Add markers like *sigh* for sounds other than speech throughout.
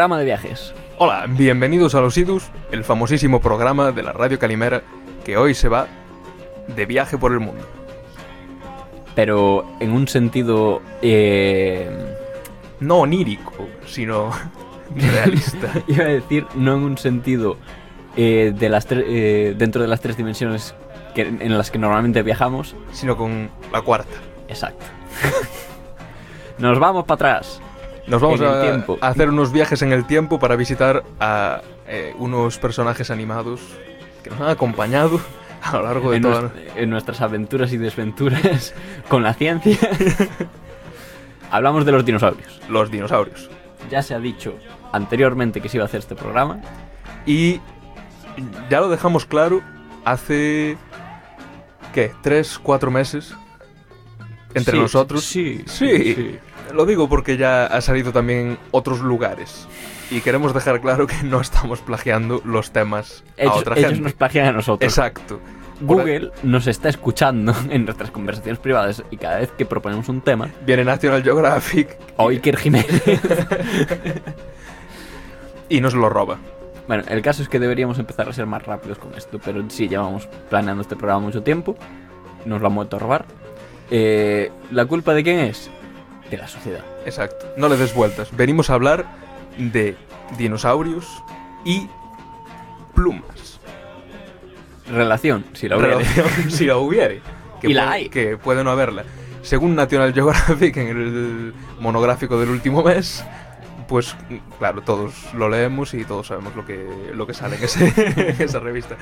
Programa de viajes. Hola, bienvenidos a Los Idus, el famosísimo programa de la Radio Calimera que hoy se va de viaje por el mundo. Pero en un sentido... eh, No onírico, sino *laughs* realista. iba a decir, no en un sentido eh, de las eh, dentro de las tres dimensiones que- en las que normalmente viajamos. sino con la cuarta. Exacto. *laughs* Nos vamos para atrás. Nos vamos a, a hacer unos viajes en el tiempo para visitar a eh, unos personajes animados que nos han acompañado a lo largo de En, toda... en nuestras aventuras y desventuras *laughs* con la ciencia. *laughs* Hablamos de los dinosaurios. los dinosaurios. Ya se ha dicho anteriormente que se iba a hacer este programa. Y ya lo dejamos claro hace... ¿Qué? ¿Tres, cuatro meses? Entre Sí, nosotros. Sí, Sí, lo digo porque ya ha salido también otros lugares. Y queremos dejar claro que no estamos plagiando los temas a Ellos, otra ellos gente. nos plagian a nosotros. Exacto. Google nos está escuchando *laughs* en nuestras conversaciones privadas y cada vez que proponemos un tema, Viene National Geographic o Iker Jiménez. *laughs* y nos lo roba. bueno, el caso es que deberíamos empezar a ser más rápidos con esto, pero sí, llevamos planeando este programa mucho tiempo, nos lo han vuelto a robar. Eh, ¿La culpa de quién es? De la sociedad. Exacto. No le des vueltas. Venimos a hablar de dinosaurios y plumas. Relación, si la hubiera. Relación, *laughs* si la hubiere. *laughs* Que Y la puede- hay. Que puede no haberla. Según National Geographic, en el monográfico del último mes, pues claro, todos lo leemos y todos sabemos lo que, lo que sale en, ese- *laughs* en esa revista.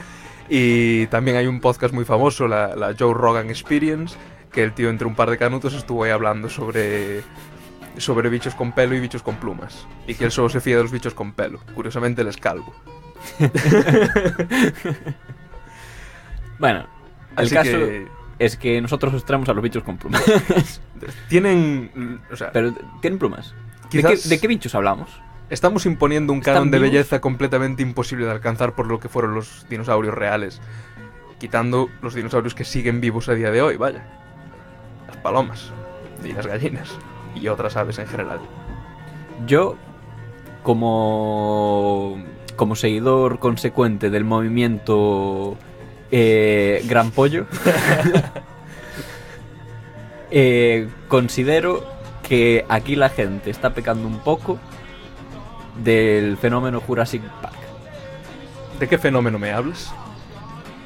Y también hay un podcast muy famoso, la, la Joe Rogan Experience, que el tío entre un par de canutos estuvo ahí hablando sobre, sobre bichos con pelo y bichos con plumas. Y que él solo se fía de los bichos con pelo. Curiosamente él es calvo. *laughs* Bueno, el Así caso que es que nosotros os traemos a los bichos con plumas. *laughs* tienen... O sea, pero, ¿tienen plumas? ¿De, Quizás- qué, de qué bichos hablamos? Estamos imponiendo un ¿Están canon de belleza completamente imposible de alcanzar por lo que fueron los dinosaurios reales. Quitando los dinosaurios que siguen vivos a día de hoy, vaya. Palomas y las gallinas y otras aves en general. Yo, como, como seguidor consecuente del movimiento eh, Gran Pollo, *laughs* eh, considero que aquí la gente está pecando un poco del fenómeno Jurassic Park. ¿De qué fenómeno me hablas?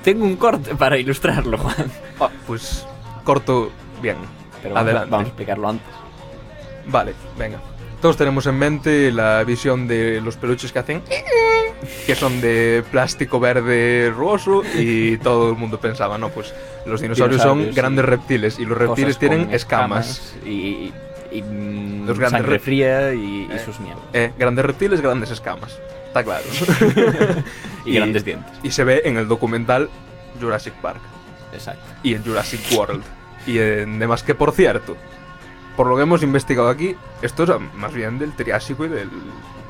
Tengo un corte para ilustrarlo, Juan. Ah, pues corto bien. Pero vamos, Adelante. vamos a explicarlo antes. Vale, venga. Todos tenemos en mente la visión de los peluches que hacen que son de plástico verde rugoso y *laughs* todo el mundo pensaba, no, pues los dinosaurios, Dinosaurios, son grandes reptiles y los reptiles tienen escamas. y, y, mm, Los grandes sangre fría y, y Eh. sus mierdas. Eh, grandes reptiles, grandes escamas. Está claro. *laughs* *laughs* y, grandes dientes. Y se ve en el documental Jurassic Park Exacto. y en Jurassic World. Y en demás que, por cierto, por lo que hemos investigado aquí, esto es más bien del Triásico y del,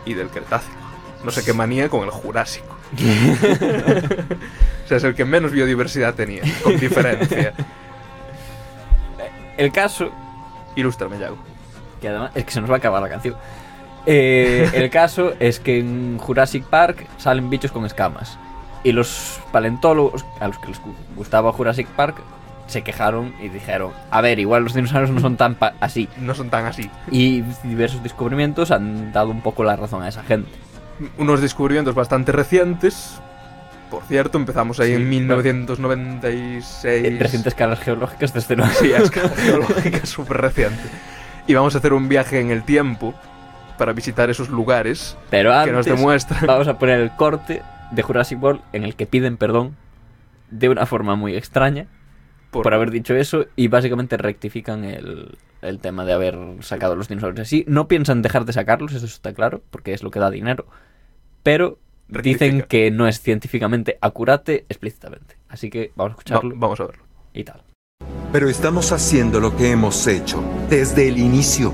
y del Cretácico. No sé qué manía con el Jurásico. *laughs* o sea, es el que menos biodiversidad tenía, con diferencia. El caso, Ilústrame, Yago. que además es que se nos va a acabar la canción. Eh, el caso es que en Jurassic Park salen bichos con escamas. Y los paleontólogos, a los que les gu- gustaba Jurassic Park, se quejaron y dijeron, a ver, igual los dinosaurios no son tan así. No son tan así. Y diversos descubrimientos han dado un poco la razón a esa gente. Unos descubrimientos bastante recientes. Por cierto, empezamos ahí Sí, en claro. 1996. En recientes escalas geológicas desde luego. Sí, escala geológica *laughs* súper reciente. Y vamos a hacer un viaje en el tiempo para visitar esos lugares Pero que antes nos demuestran. vamos a poner el corte de Jurassic World en el que piden perdón de una forma muy extraña por, haber dicho eso y básicamente rectifican el, el tema de haber sacado los dinosaurios así. No piensan dejar de sacarlos, eso está claro, porque es lo que da dinero. Pero dicen Rectifica. que no es científicamente acurate explícitamente. Así que vamos a Va- escucharlo vamos a verlo. y tal. Pero estamos haciendo lo que hemos hecho desde el inicio.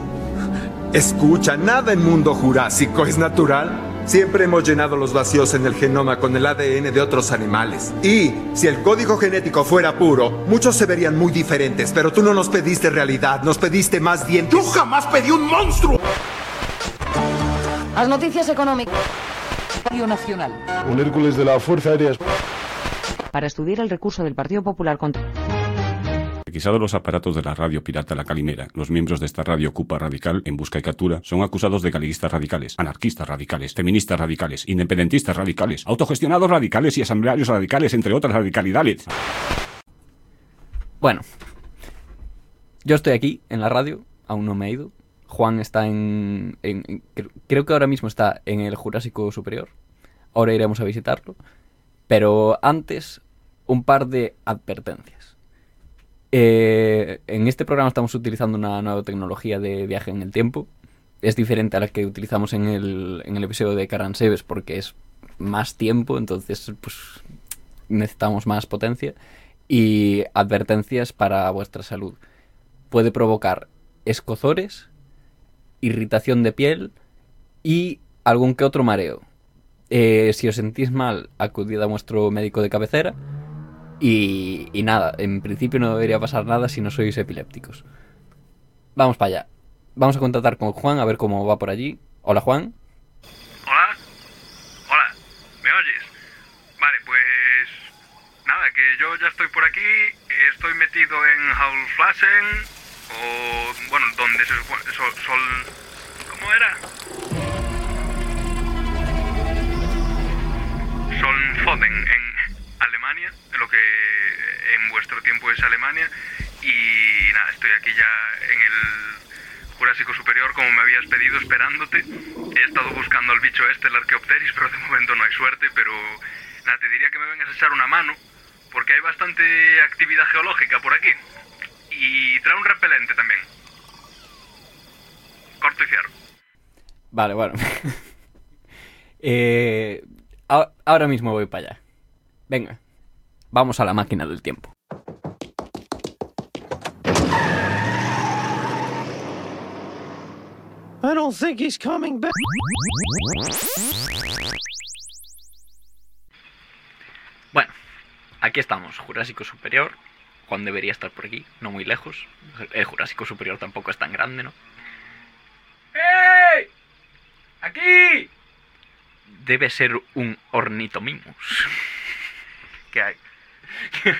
Escucha, nada en mundo jurásico es natural. Siempre hemos llenado los vacíos en el genoma con el ADN de otros animales. Y si el código genético fuera puro, muchos se verían muy diferentes, pero tú no nos pediste realidad, nos pediste más dientes. Yo jamás pedí un monstruo. As noticias económicas. Radio Nacional. Un Hércules de la Fuerza Aérea. Para estudiar el recurso del Partido Popular contra... Requisados los aparatos de la radio pirata La Calimera, los miembros de esta radio Cupa Radical, en busca y captura, son acusados de galiguistas radicales, anarquistas radicales, feministas radicales, independentistas radicales, autogestionados radicales y asamblearios radicales, entre otras radicalidades. Bueno, yo estoy aquí en la radio, aún no me he ido. Juan está en, en- en- cre- creo que ahora mismo está en el Jurásico Superior. Ahora iremos a visitarlo. Pero antes, un par de advertencias. Eh, en este programa estamos utilizando una nueva tecnología de viaje en el tiempo. Es diferente a la que utilizamos en el, en el episodio de Caranseves porque es más tiempo, entonces pues necesitamos más potencia. Y advertencias para vuestra salud. Puede provocar escozores, irritación de piel y algún que otro mareo. Eh, si os sentís mal, acudid a vuestro médico de cabecera. Y, nada, en principio no debería pasar nada si no sois epilépticos. Vamos para allá. Vamos a contactar con Juan a ver cómo va por allí. Hola Juan. Hola. Hola. ¿Me oyes? Vale, pues nada, que yo ya estoy por aquí, estoy metido en Haulflasen o bueno, donde se sol, sol ¿cómo era? Solnfoden en Alemania, lo que en vuestro tiempo es Alemania y nada, estoy aquí ya en el Jurásico Superior, como me habías pedido, esperándote. He estado buscando al bicho este, el Archaeopteris, pero de momento no hay suerte. Pero nada, te diría que me vengas a echar una mano, porque hay bastante actividad geológica por aquí. Y trae un repelente también. Corto y fierro. Vale, bueno. *laughs* Eh, ahora mismo voy para allá. Venga, vamos a la máquina del tiempo. I don't think he's coming back. Bueno, aquí estamos, Jurásico Superior. Juan debería estar por aquí, no muy lejos. El Jurásico Superior tampoco es tan grande, ¿no? ¡Ey! ¡Aquí! Debe ser un ornitomimus. ¿Qué hay? *laughs*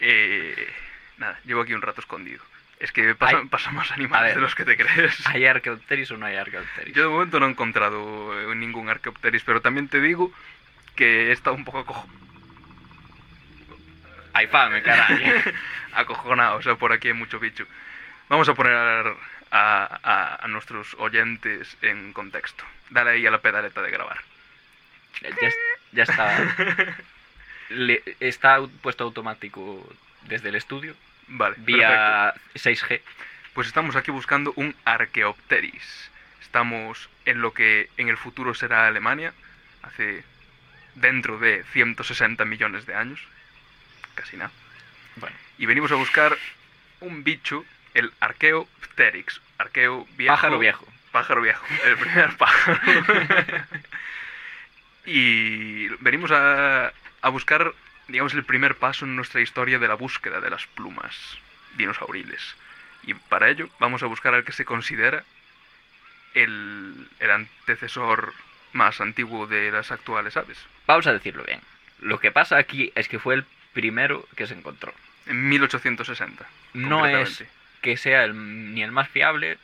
eh, nada, llevo aquí un rato escondido. Es que pasa, Ay. pasa más animales ver. de los que te crees. ¿Hay Archaeopteris o no hay Archaeopteris? Yo de momento no he encontrado eh, ningún Archaeopteris, pero también te digo que he estado un poco acojo- Hay fame, caray. *laughs* acojonado, o sea, por aquí hay mucho bicho. Vamos a poner a, a- a nuestros oyentes en contexto. Dale ahí a la pedaleta de grabar. ya, ya está. *laughs* Le- está puesto automático desde el estudio, Vale, vía 6G. perfecto. Pues estamos aquí buscando un Archaeopteris. Estamos en lo que en el futuro será Alemania, hace dentro de 160 millones de años, casi nada. Bueno, Y venimos a buscar un bicho, el Archaeopteryx. Arqueo viejo. pájaro viejo. Pájaro viejo, el primer pájaro. *laughs* y venimos a, a buscar, digamos, el primer paso en nuestra historia de la búsqueda de las plumas dinosauriles. Y para ello vamos a buscar al que se considera el, el antecesor más antiguo de las actuales aves. Vamos a decirlo bien. Lo que pasa aquí es que fue el primero que se encontró. En 1860. No es que sea el- ni el más fiable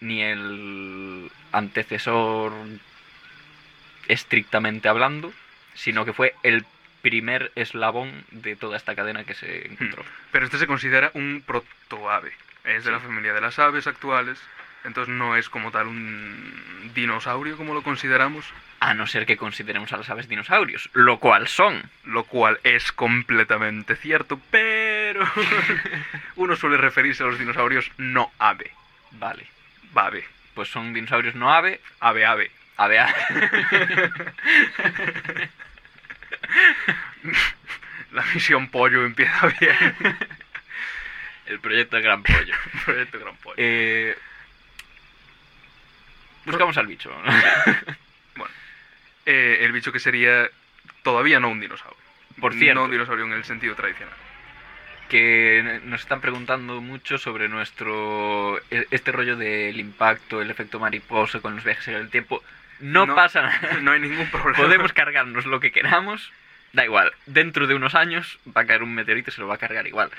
ni el antecesor estrictamente hablando, sino que fue el primer eslabón de toda esta cadena que se encontró. Pero este se considera un protoave. Es de la Sí. familia de las aves actuales. Entonces no es como tal un dinosaurio como lo consideramos. A no ser que consideremos a las aves dinosaurios, lo cual son. Lo cual es completamente cierto, pero *laughs* uno suele referirse a los dinosaurios no ave. Vale. Ave. Pues son dinosaurios no ave, Ave, ave. ave ave. *laughs* *laughs* La misión pollo empieza bien. el proyecto de Gran Pollo. *laughs* Proyecto Gran Pollo. Eh, buscamos al bicho. *laughs* Bueno, eh, el bicho que sería todavía no un dinosaurio. Por cierto. No un dinosaurio en el sentido tradicional. que nos están preguntando mucho sobre nuestro e- este rollo del impacto, el efecto mariposa con los viajes en el tiempo. No, pasa nada. No hay ningún problema. Podemos cargarnos lo que queramos. Da igual. Dentro de unos años va a caer un meteorito y se lo va a cargar igual.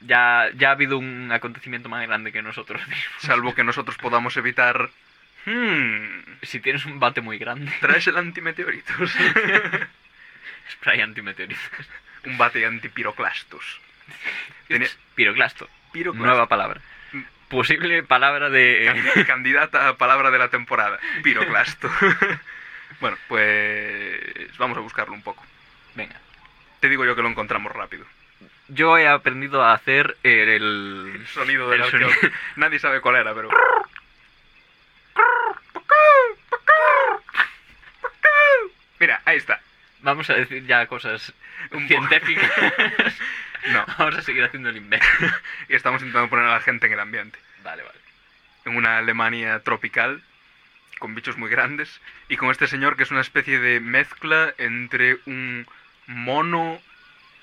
Ya, ya ha habido un acontecimiento más grande que nosotros mismos. Salvo que nosotros podamos evitar... Hmm, Si tienes un bate muy grande, traes el antimeteoritos. *laughs* spray antimeteoritos. un bate antipiroclastos. *laughs* Tenía- Piroclasto. Piroclasto. Nueva palabra. Posible palabra de... Candi- *laughs* Candidata a palabra de la temporada. Piroclasto. *laughs* bueno, pues vamos a buscarlo un poco. Venga. Te digo yo que lo encontramos rápido. Yo he aprendido a hacer el... El sonido del sonido. *laughs* Nadie sabe cuál era, pero... Mira, ahí está. Vamos a decir ya cosas científicas. No, *laughs* Vamos a seguir haciendo el invento. *laughs* y estamos intentando poner a la gente en el ambiente. Vale, vale. En una Alemania tropical, con bichos muy grandes, y con este señor que es una especie de mezcla entre un mono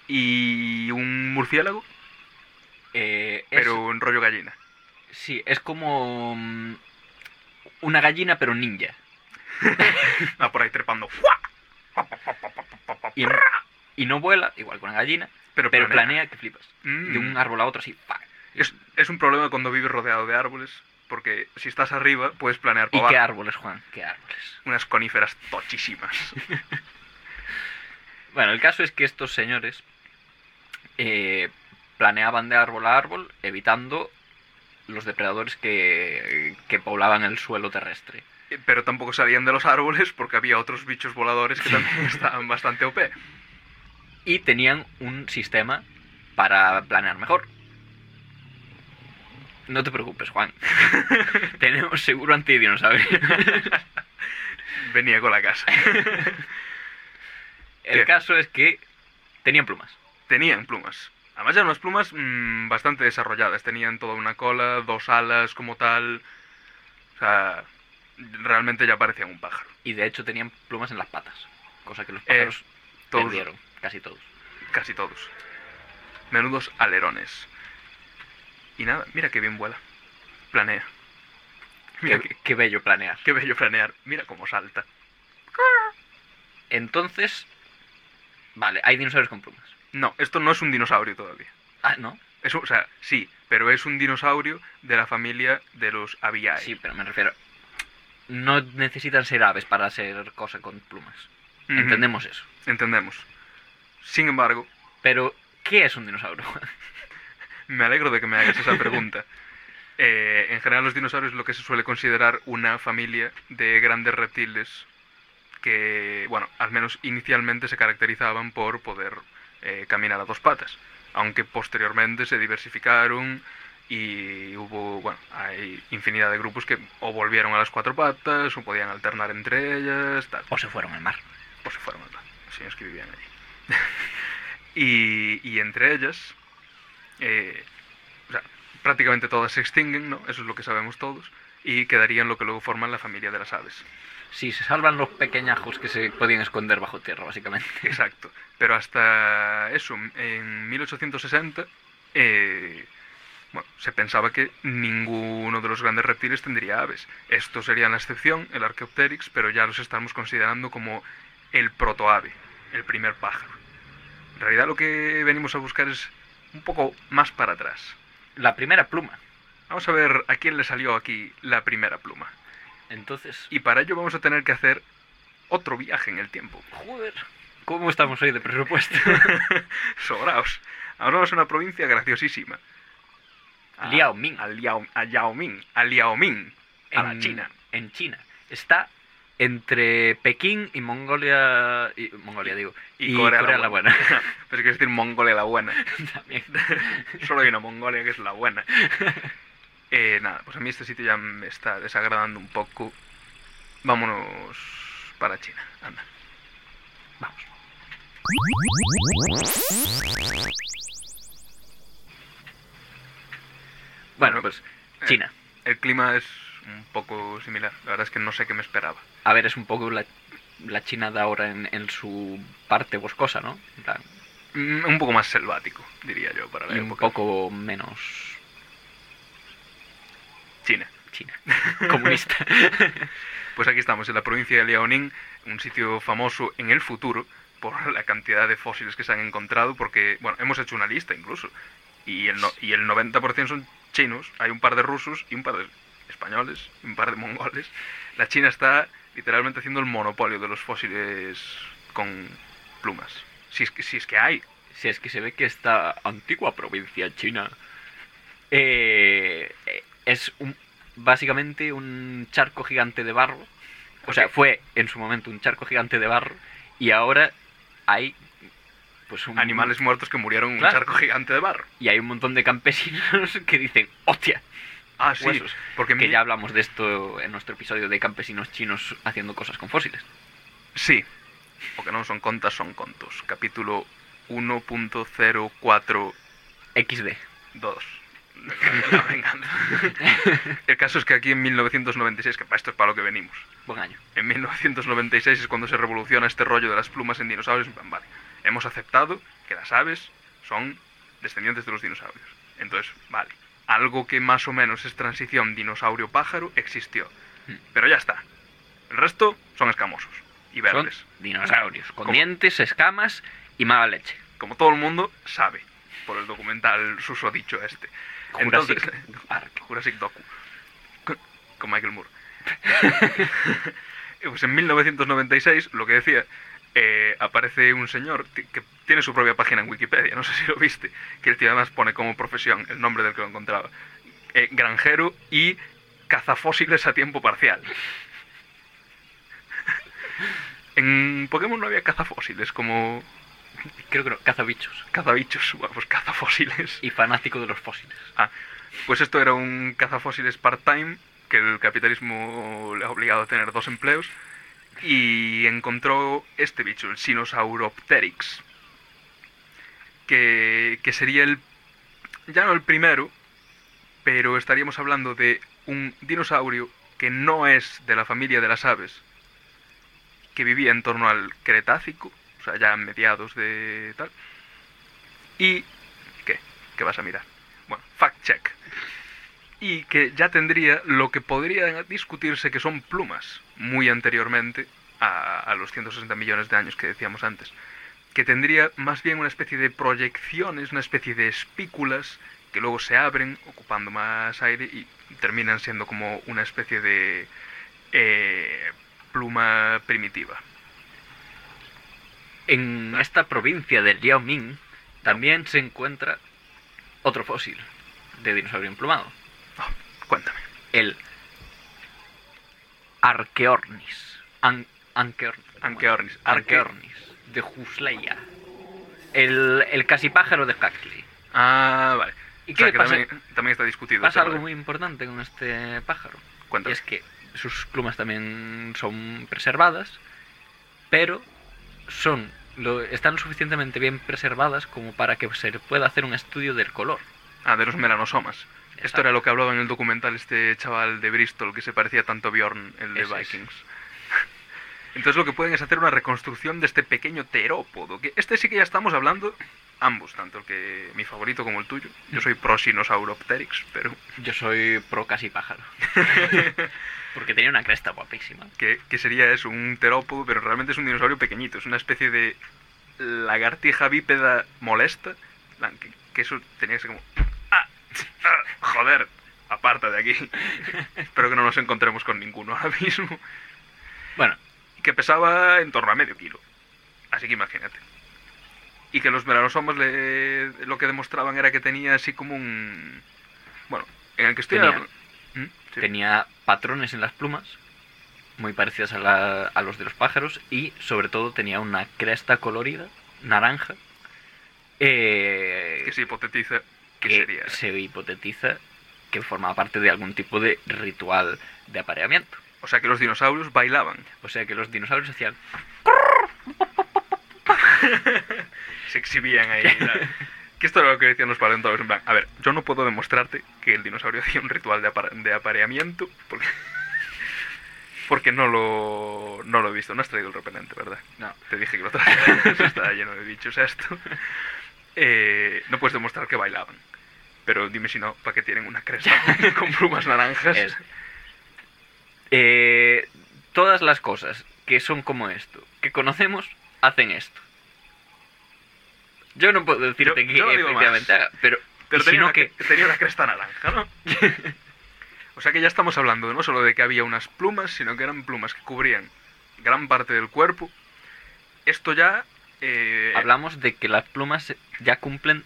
y un murciélago, Eh, es- pero en rollo gallina. Sí, es como mm, una gallina pero ninja. *laughs* Va por ahí trepando. Y, y no vuela, igual que una gallina, Pero, pero planea. planea que flipas. Mm. De un árbol a otro así. Es, es un problema cuando vives rodeado de árboles, porque si estás arriba puedes planear ¿Y para qué abajo. árboles, Juan? ¿Qué árboles? Unas coníferas tochísimas. *laughs* Bueno, el caso es que estos señores eh, planeaban de árbol a árbol, evitando los depredadores que, que poblaban el suelo terrestre. Eh, Pero tampoco salían de los árboles porque había otros bichos voladores que *laughs* también estaban bastante OP. Y tenían un sistema para planear mejor. No te preocupes, Juan. *laughs* Tenemos seguro antidinosaurio. *laughs* Venía con la casa. *laughs* El ¿Qué? caso es que tenían plumas. Tenían plumas. Además eran unas plumas mm, bastante desarrolladas. Tenían toda una cola, dos alas como tal. O sea, realmente ya parecían un pájaro. Y de hecho tenían plumas en las patas. Cosa que los Eh, pájaros todos- perdieron. Casi todos. Casi todos. Menudos alerones. Y nada, mira qué bien vuela. Planea. Mira Qué, qué, qué bello planear. qué bello planear. Mira cómo salta. Entonces, vale, hay dinosaurios con plumas. No, esto no es un dinosaurio todavía. Ah, ¿no? Es o sea, sí, pero es un dinosaurio de la familia de los Aviae. Sí, pero me refiero... No necesitan ser aves para ser cosa con plumas. Entendemos eso. Entendemos. Sin embargo, Pero, ¿qué es un dinosaurio? *laughs* me alegro de que me hagas esa pregunta. *laughs* Eh, en general, los dinosaurios es lo que se suele considerar una familia de grandes reptiles que, bueno, al menos inicialmente se caracterizaban por poder eh, caminar a dos patas, aunque posteriormente se diversificaron y hubo, bueno, hay infinidad de grupos que o volvieron a las cuatro patas o podían alternar entre ellas, tal. o se fueron al mar. o se fueron al mar, los señores que vivían allí. *laughs* y, y entre ellas, eh, o sea, prácticamente todas se extinguen, ¿no? Eso es lo que sabemos todos, y quedarían lo que luego forman la familia de las aves. Sí, se salvan los pequeñajos que se podían esconder bajo tierra, básicamente. *laughs* Exacto. Pero hasta eso, en 1860, eh, bueno, se pensaba que ninguno de los grandes reptiles tendría aves. Esto sería la excepción, el Archaeopteryx, pero ya los estamos considerando como el protoave, el primer pájaro. En realidad lo que venimos a buscar es un poco más para atrás. La primera pluma. Vamos a ver a quién le salió aquí la primera pluma. Entonces, Y para ello vamos a tener que hacer otro viaje en el tiempo. joder, ¿cómo estamos hoy de presupuesto? *laughs* Sobraos. Ahora vamos a una provincia graciosísima. A- Liaoming. A, Liao, a Yaoming. A Liaoming. A la En- China. En China. Está entre Pekín y Mongolia. Y, Mongolia, digo. Y, Corea, la Buena. *laughs* Pero quiero decir Mongolia la buena. *laughs* También. *laughs* Solo hay una Mongolia que es la buena. Eh, nada, pues a mí este sitio ya me está desagradando un poco. Vámonos para China. Anda. Vamos. Bueno, pues China. El clima es un poco similar. La verdad es que no sé qué me esperaba. A ver, es un poco la, la China de ahora en, en su parte boscosa, ¿no? Mm, Un poco más selvático, diría yo, para la y un poco menos China. China. *laughs* Comunista. *laughs* Pues aquí estamos, en la provincia de Liaoning, un sitio famoso en el futuro por la cantidad de fósiles que se han encontrado, porque, bueno, hemos hecho una lista incluso, y el, no- y el 90% son chinos, hay un par de rusos y un par de españoles, y un par de mongoles. La China está literalmente haciendo el monopolio de los fósiles con plumas. Si es que, si es que hay. Si es que se ve que esta antigua provincia china eh, es un, básicamente un charco gigante de barro. O sea, fue en su momento un charco gigante de barro y ahora hay pues un, Animales muertos que murieron en Claro. un charco gigante de barro. y hay un montón de campesinos *laughs* que dicen, hostia, Ah, sí, huesos. porque que mi- ya hablamos de esto en nuestro episodio de campesinos chinos haciendo cosas con fósiles. Sí. O que non son contas, son contos. Capítulo 1.04 XD. 2. La venganza. El caso es que aquí en 1996, que para esto es para lo que venimos, Buen año. en 1996 es cuando se revoluciona este rollo de las plumas en dinosaurios. Vale, hemos aceptado que las aves son descendientes de los dinosaurios. Entonces, vale, algo que más o menos es transición dinosaurio-pájaro existió. Hmm. Pero ya está. El resto son escamosos y Son verdes. dinosaurios, con ¿Cómo? dientes, escamas y mala leche. Como todo el mundo sabe por el documental susodicho este. Jurassic Entonces, Park. *laughs* Jurassic Docu. Con, con Michael Moore. *laughs* pues en 1996, lo que decía, eh, aparece un señor que tiene su propia página en Wikipedia, no sé si lo viste, que el tío además pone como profesión el nombre del que lo encontraba. Eh, granjero y cazafósiles a tiempo parcial. *laughs* en Pokémon no había cazafósiles, como Creo que no, cazabichos. cazabichos, bueno, pues cazafósiles. Y fanático de los fósiles. Ah, pues esto era un cazafósiles part-time que el capitalismo le ha obligado a tener dos empleos y encontró este bicho, el Sinosauropteryx, que, que sería el, ya no el primero, pero estaríamos hablando de un dinosaurio que no es de la familia de las aves, que vivía en torno al Cretácico, o sea, ya a mediados de tal, y... ¿Qué? ¿Qué vas a mirar? Bueno, fact check. Y que ya tendría lo que podría discutirse que son plumas, muy anteriormente a, los 160 millones de años que decíamos antes. Que tendría más bien una especie de proyecciones, una especie de espículas que luego se abren ocupando más aire y terminan siendo como una especie de eh, pluma primitiva. En esta provincia de Liaoming también se encuentra otro fósil de dinosaurio emplumado. Cuéntame. El Archeornis. An Anqueor- Anqueornis. Arque- Anqueornis. De Husleya. El, el casi pájaro de Huxley. Ah, vale. ¿Y O qué sea, que pasa? También, también está discutido. Pasa algo muy importante con este pájaro. Y Cuéntame. es que sus plumas también son preservadas, pero son lo, están lo suficientemente bien preservadas como para que se pueda hacer un estudio del color. Ah, de los melanosomas. Esto era lo que hablaba en el documental este chaval de Bristol que se parecía tanto a Bjorn, el de es. Vikings. *laughs* Entonces lo que pueden es hacer una reconstrucción de este pequeño terópodo. Que este sí que ya estamos hablando, ambos, tanto el que mi favorito como el tuyo. Yo soy pro Sinosauropteryx, pero *laughs* Yo soy pro casi pájaro. *laughs* Porque tenía una cresta guapísima. que, que sería eso, un terópodo, pero realmente es un dinosaurio pequeñito. Es una especie de lagartija bípeda molesta. Que, que eso tenía que ser como... *laughs* ¡Joder! Aparta de aquí. Espero que no nos encontremos con ninguno ahora mismo. Bueno, Que pesaba en torno a medio kilo. Así que imagínate. Y que los melanosomas le, lo que demostraban era que tenía así como un... Bueno, en el que estoy... Tenía- ¿Mm? Sí. tenía patrones en las plumas, muy parecidas a, la- a los de los pájaros, y sobre todo tenía una cresta colorida, naranja, eh, Que se hipotetiza que sería... se hipotetiza que formaba parte de algún tipo de ritual de apareamiento. O sea que los dinosaurios bailaban. O sea que los dinosaurios hacían... *laughs* Se exhibían ahí. *laughs* Que esto era lo que decían los paleontólogos. En plan, a ver, yo no puedo demostrarte que el dinosaurio hacía un ritual de, apar- de apareamiento porque... *laughs* Porque no lo, no lo he visto. No has traído el repelente, ¿verdad? No. Te dije que lo trajeras. Está lleno de bichos esto. Eh, no puedes demostrar que bailaban. Pero dime si no, ¿para qué tienen una cresta *laughs* con plumas naranjas? Es- Eh, todas las cosas que son como esto, que conocemos, hacen esto. Yo no puedo decirte Yo- que yo efectivamente haga, pero, Pero tenía, no la, que... tenía la cresta naranja, ¿no? *laughs* o sea que ya estamos hablando no solo de que había unas plumas, sino que eran plumas que cubrían gran parte del cuerpo. Esto ya... eh, Hablamos de que las plumas ya cumplen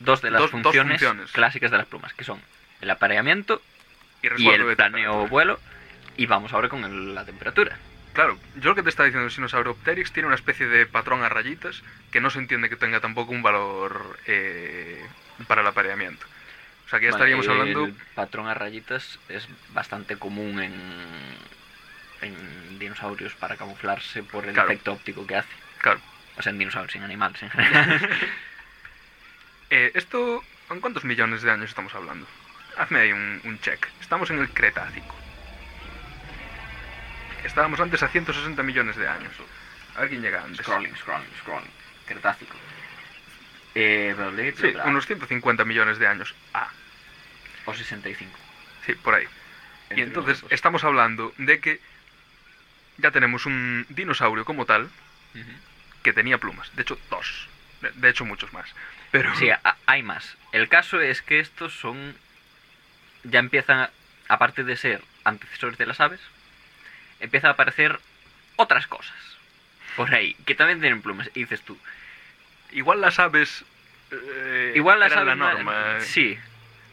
dos de las Dos- dos funciones, clásicas de las plumas, que son el apareamiento y, y el planeo vuelo. Y vamos ahora con el- la temperatura. Claro, yo lo que te estaba diciendo, el Sinosauropteryx tiene una especie de patrón a rayitas que no se entiende que tenga tampoco un valor eh, para el apareamiento. O sea que ya estaríamos hablando... El patrón a rayitas es bastante común en, en dinosaurios para camuflarse por el Claro. efecto óptico que hace. Claro. O sea, en dinosaurios, en animales en general. *laughs* Eh, esto, ¿en cuántos millones de años estamos hablando? Hazme ahí un, un check. Estamos en el Cretácico. Estábamos antes a 160 millones de años. A ver quién llega antes. scrolling, scrolling, scrolling. Cretácico. Eh, bla, bla, bla, Sí, bla. unos 150 millones de años. Ah, O 65. sí, por ahí. Y entonces estamos hablando de que ya tenemos un dinosaurio como tal que tenía plumas. De hecho, dos. De, de hecho, muchos más. Pero Sí, hay más. El caso es que estos son. Ya empiezan, a- aparte de ser antecesores de las aves, empiezan a aparecer otras cosas. Por ahí, que también tienen plumas. Y dices tú, igual las aves... eh, igual las la aves ma- norma. Sí.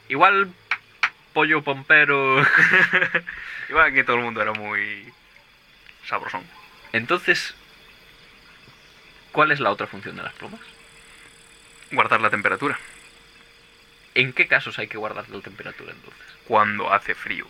Igual pollo pompero. *laughs* Igual que todo el mundo era muy sabrosón. Entonces, ¿cuál es la otra función de las plumas? Guardar la temperatura ¿En qué casos hay que guardar la temperatura entonces? cuando hace frío.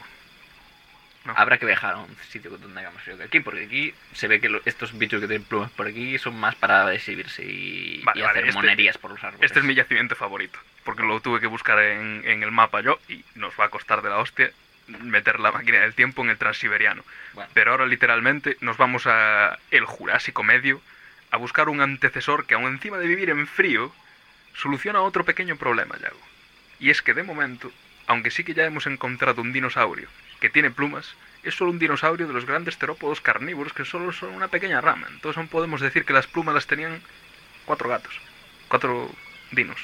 ¿no? Habrá que viajar a un sitio donde haya más frío que aquí, porque aquí se ve que lo- estos bichos que tienen plumas por aquí son más para exhibirse y, Vale, y vale, hacer este- monerías por los árboles. Este es mi yacimiento favorito, porque lo tuve que buscar en, en el mapa yo y nos va a costar de la hostia meter la máquina del tiempo en el transiberiano. Bueno, Pero ahora literalmente nos vamos a el Jurásico Medio a buscar un antecesor que aun encima de vivir en frío soluciona otro pequeño problema, Yago. Y es que de momento, aunque sí que ya hemos encontrado un dinosaurio que tiene plumas, es solo un dinosaurio de los grandes terópodos carnívoros que solo son una pequeña rama. Entonces aún podemos decir que las plumas las tenían cuatro gatos, cuatro dinos.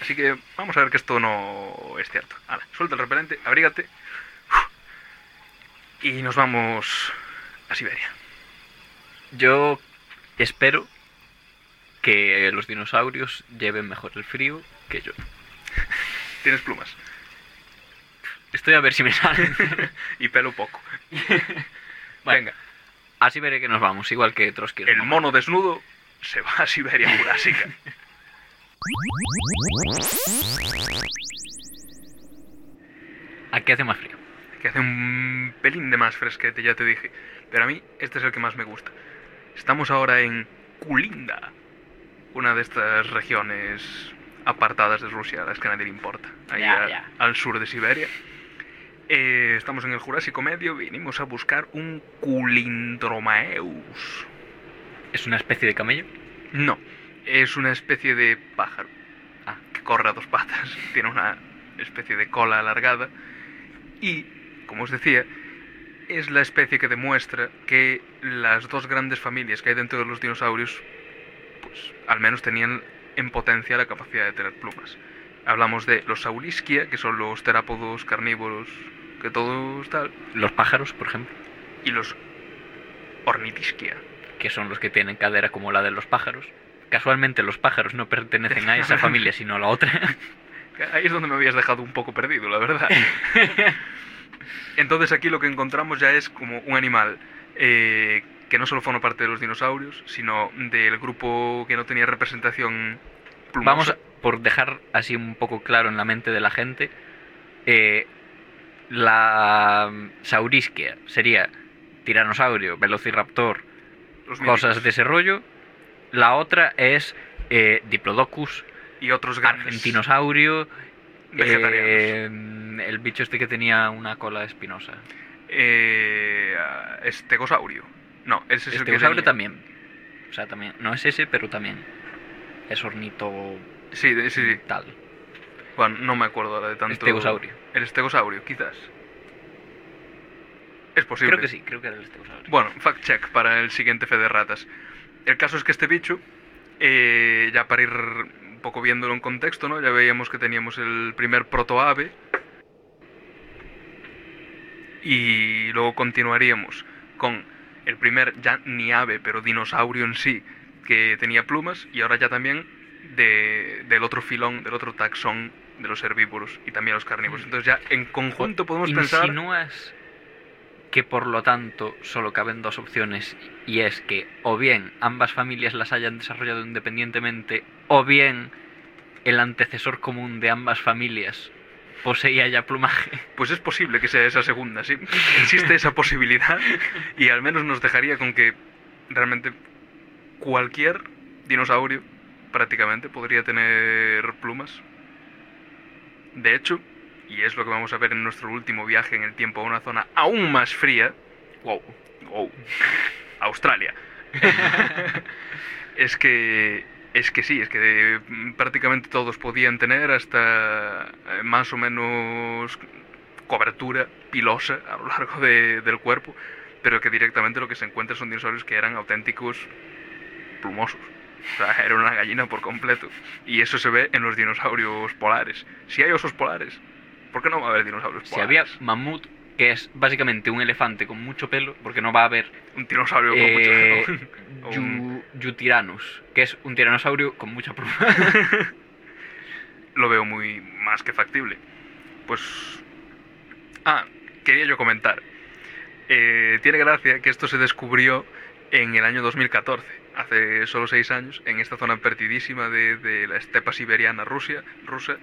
Así que vamos a ver que esto no es cierto. Ahora, suelta el repelente, abrígate. Y nos vamos a Siberia. yo espero que los dinosaurios lleven mejor el frío que yo. *laughs* Tienes plumas. Estoy a ver si me salen. *laughs* y pelo poco. *laughs* Bueno, Venga, Así veré que nos vamos, igual que Trotsky. el mono desnudo se va a Siberia Jurásica. Aquí hace más frío. que hace un pelín de más fresquete, ya te dije. Pero a mí este es el que más me gusta. Estamos ahora en Kulinda, una de estas regiones apartadas de Rusia, a las que a nadie le importa, ahí a- al sur de Siberia. Eh, estamos en el Jurásico Medio, vinimos a buscar un Culindromaeus. ¿Es una especie de camello? No, es una especie de pájaro Ah. que corre a dos patas, *laughs* tiene una especie de cola alargada y, como os decía, es la especie que demuestra que las dos grandes familias que hay dentro de los dinosaurios, al menos tenían en potencia la capacidad de tener plumas. Hablamos de los Saulisquia, que son los terápodos carnívoros que todos tal, Los pájaros, por ejemplo, y los Ornitisquia. que son los que tienen cadera como la de los pájaros. Casualmente los pájaros no pertenecen a esa familia, sino a la otra. *laughs* Ahí es donde me habías dejado un poco perdido, la verdad. *laughs* Entonces aquí lo que encontramos ya es como un animal eh, que no solo forma parte de los dinosaurios, sino del grupo que no tenía representación plumosa. Vamos, a- por dejar así un poco claro en la mente de la gente, eh, la mm, Saurisquia sería tiranosaurio, velociraptor, los cosas míticos. de ese rollo. La otra es eh, Diplodocus, y otros grandes argentinosaurio, vegetarianos. eh, el bicho este que tenía una cola espinosa. Eh, estegosaurio. No, ese es el que Estegosaurio tenía. también. O sea, también. No es ese, pero también. Es ornito Sí, de- sí, sí. tal. Bueno, no me acuerdo ahora de tanto. Estegosaurio. El estegosaurio, quizás. Es posible. Creo que sí, creo que era el estegosaurio. Bueno, fact check para el siguiente fe de ratas. El caso es que este bicho, eh, ya para ir un poco viéndolo en contexto, ¿no? Ya veíamos que teníamos el primer protoave. Y luego continuaríamos con el primer, ya ni ave, pero dinosaurio en sí, que tenía plumas. Y ahora ya también de- del otro filón, del otro taxón de los herbívoros y también los carnívoros. Entonces ya en conjunto podemos pensar... Insinúas que por lo tanto solo caben dos opciones y es que o bien ambas familias las hayan desarrollado independientemente o bien el antecesor común de ambas familias poseía ya plumaje. Pues es posible que sea esa segunda, sí. Existe esa posibilidad y al menos nos dejaría con que realmente cualquier dinosaurio prácticamente podría tener plumas. De hecho, y es lo que vamos a ver en nuestro último viaje en el tiempo a una zona aún más fría, Wow. wow, Australia. *laughs* es que es que sí, es que mm, prácticamente todos podían tener hasta eh, más o menos cobertura pilosa a lo largo de- del cuerpo, pero que directamente lo que se encuentra son dinosaurios que eran auténticos plumosos. O sea, era una gallina por completo. Y eso se ve en los dinosaurios polares. Si hay osos polares, ¿por qué no va a haber dinosaurios Si polares? había mamut, que es básicamente un elefante con mucho pelo, porque no va a haber un dinosaurio con eh, mucho... o *laughs* un- Yu- Yutirannus, que es un tiranosaurio con mucha pluma. *laughs* lo veo muy más que factible. Pues... Ah, quería yo comentar. Eh, tiene gracia que esto se descubrió en el año 2014, hace solo seis años, en esta zona perdidísima de, de la estepa siberiana Rusia, rusa.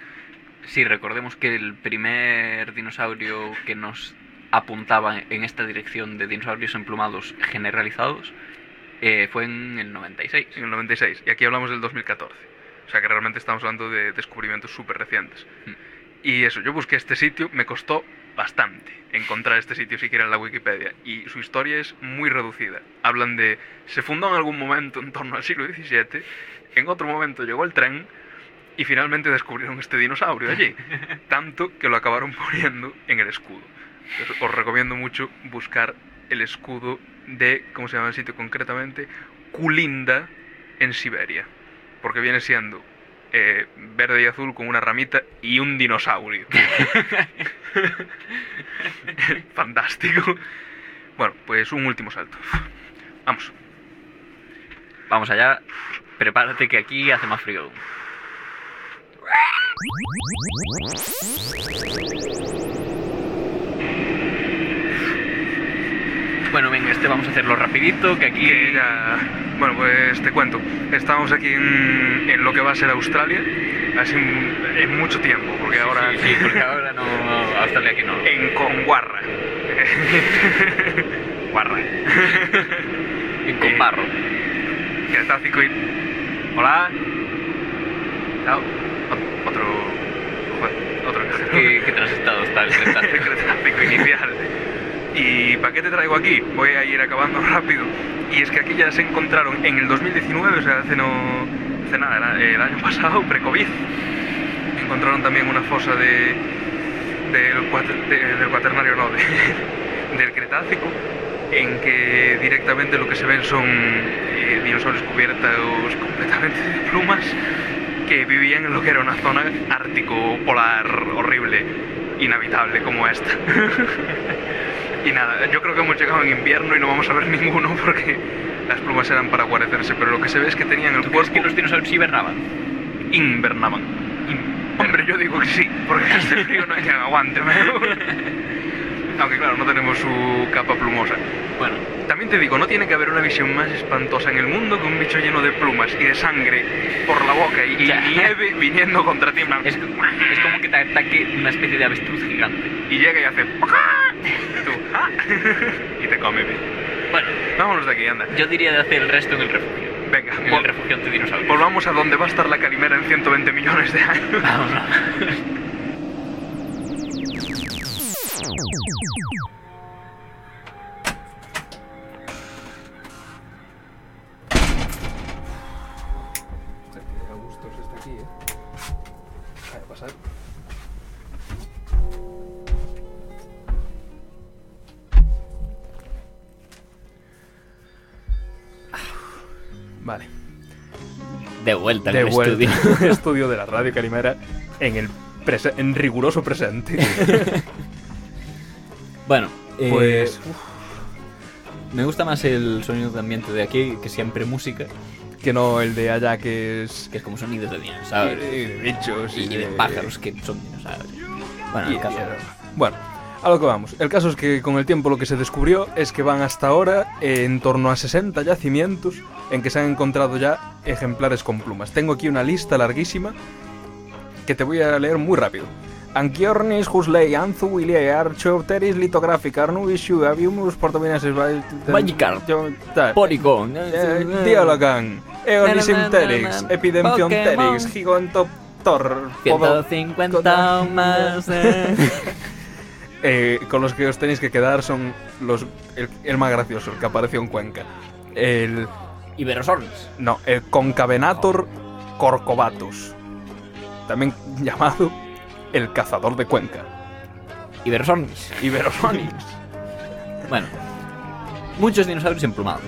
Sí, recordemos que el primer dinosaurio que nos apuntaba en esta dirección de dinosaurios emplumados generalizados eh, fue en el 96. en el 96, y aquí hablamos del 2014. O sea que realmente estamos hablando de descubrimientos súper recientes. Mm. Y eso, yo busqué este sitio, me costó bastante encontrar este sitio siquiera en la Wikipedia. Y su historia es muy reducida. Hablan de, se fundó en algún momento en torno al siglo XVII, en otro momento llegó el tren y finalmente descubrieron este dinosaurio allí. *laughs* Tanto que lo acabaron poniendo en el escudo. Os recomiendo mucho buscar el escudo de, ¿cómo se llama el sitio concretamente? Kulinda en Siberia. Porque viene siendo eh, verde y azul con una ramita y un dinosaurio. *laughs* Fantástico. Bueno, pues un último salto. Vamos. Vamos allá, prepárate que aquí hace más frío. Bueno, venga, este vamos a hacerlo rapidito, que aquí... Que ya... Bueno, pues te cuento. Estamos aquí en, en lo que va a ser Australia. Así en, mucho tiempo, porque ahora... Sí, sí, porque ahora no... Australia aquí no. En Conguarra. Guarra. *laughs* En Combarro. Cretácico y... Hola. Chao. Otro... Joder, otro. ¿Qué, qué transestado está el? *laughs* Cretácico inicial. ¿Y para qué te traigo aquí? Voy a ir acabando *laughs* rápido. Y es que aquí ya se encontraron en el 2019, o sea, hace no... Hace nada, el año *laughs* pasado, pre-COVID. Encontraron también una fosa de... Del, cuat- de- del cuaternario, no, *laughs* de- del Cretácico, en que directamente lo que se ven son eh, dinosaurios cubiertos completamente de plumas que vivían en lo que era una zona ártico polar horrible, inhabitable como esta. Y nada, yo creo que hemos llegado en invierno y no vamos a ver *laughs* ninguno porque las plumas eran para guarecerse, pero lo que se ve es que tenían el ¿Tú cuerpo que los dinosaurios hibernaban? invernaban. Hombre, yo digo que sí, porque este frío no hay quien aguante. *laughs* Aunque claro, no tenemos su capa plumosa. Bueno, También te digo, no tiene que haber una visión más espantosa en el mundo que un bicho lleno de plumas y de sangre por la boca y, y Ya. *laughs* nieve viniendo contra ti. es, es como que te ataque una especie de avestruz gigante. Y llega y hace... Tú, "Ah", *laughs* y te come. bien. Bueno, Vámonos de aquí, anda. yo diría de hacer el resto en el refugio. Venga, En el refugio antidinosaurios. volvamos a donde va a estar la calimera en 120 millones de años. Vamos, *laughs* vuelta en De el vuelta estudio. *laughs* estudio de la Radio Calimera en el en riguroso presente. *laughs* Bueno, eh, Pues me gusta más el sonido de ambiente de aquí que siempre música, que no el de allá que es que es como sonidos de y dinosaurios de, de bichos y de pájaros que son dinosaurios. Bueno, Y- el caso- Bueno, a lo que vamos. El caso es que con el tiempo lo que se descubrió es que van hasta ahora en torno a 60 yacimientos en que se han encontrado ya ejemplares con plumas. Tengo aquí una lista larguísima que te voy a leer muy rápido. Anchiornis, Husley, Anzu, Willier, Archaeopteris, Lithographica, Arnubishu, Aviumus, Portominaces, Magikarp, Porygon, eh, Dialogan, Eonisimterix, Epidemphionterix, Pokémon. Gigontoptor, 150 más. *laughs* eh. Con los que os tenéis que quedar son los el, el más gracioso, el que apareció en Cuenca. El Iberosaurus. no, el Concavenator corcovatus, también llamado el cazador de Cuenca. Iberosaurus. Iberosonix. Bueno, muchos dinosaurios emplumados.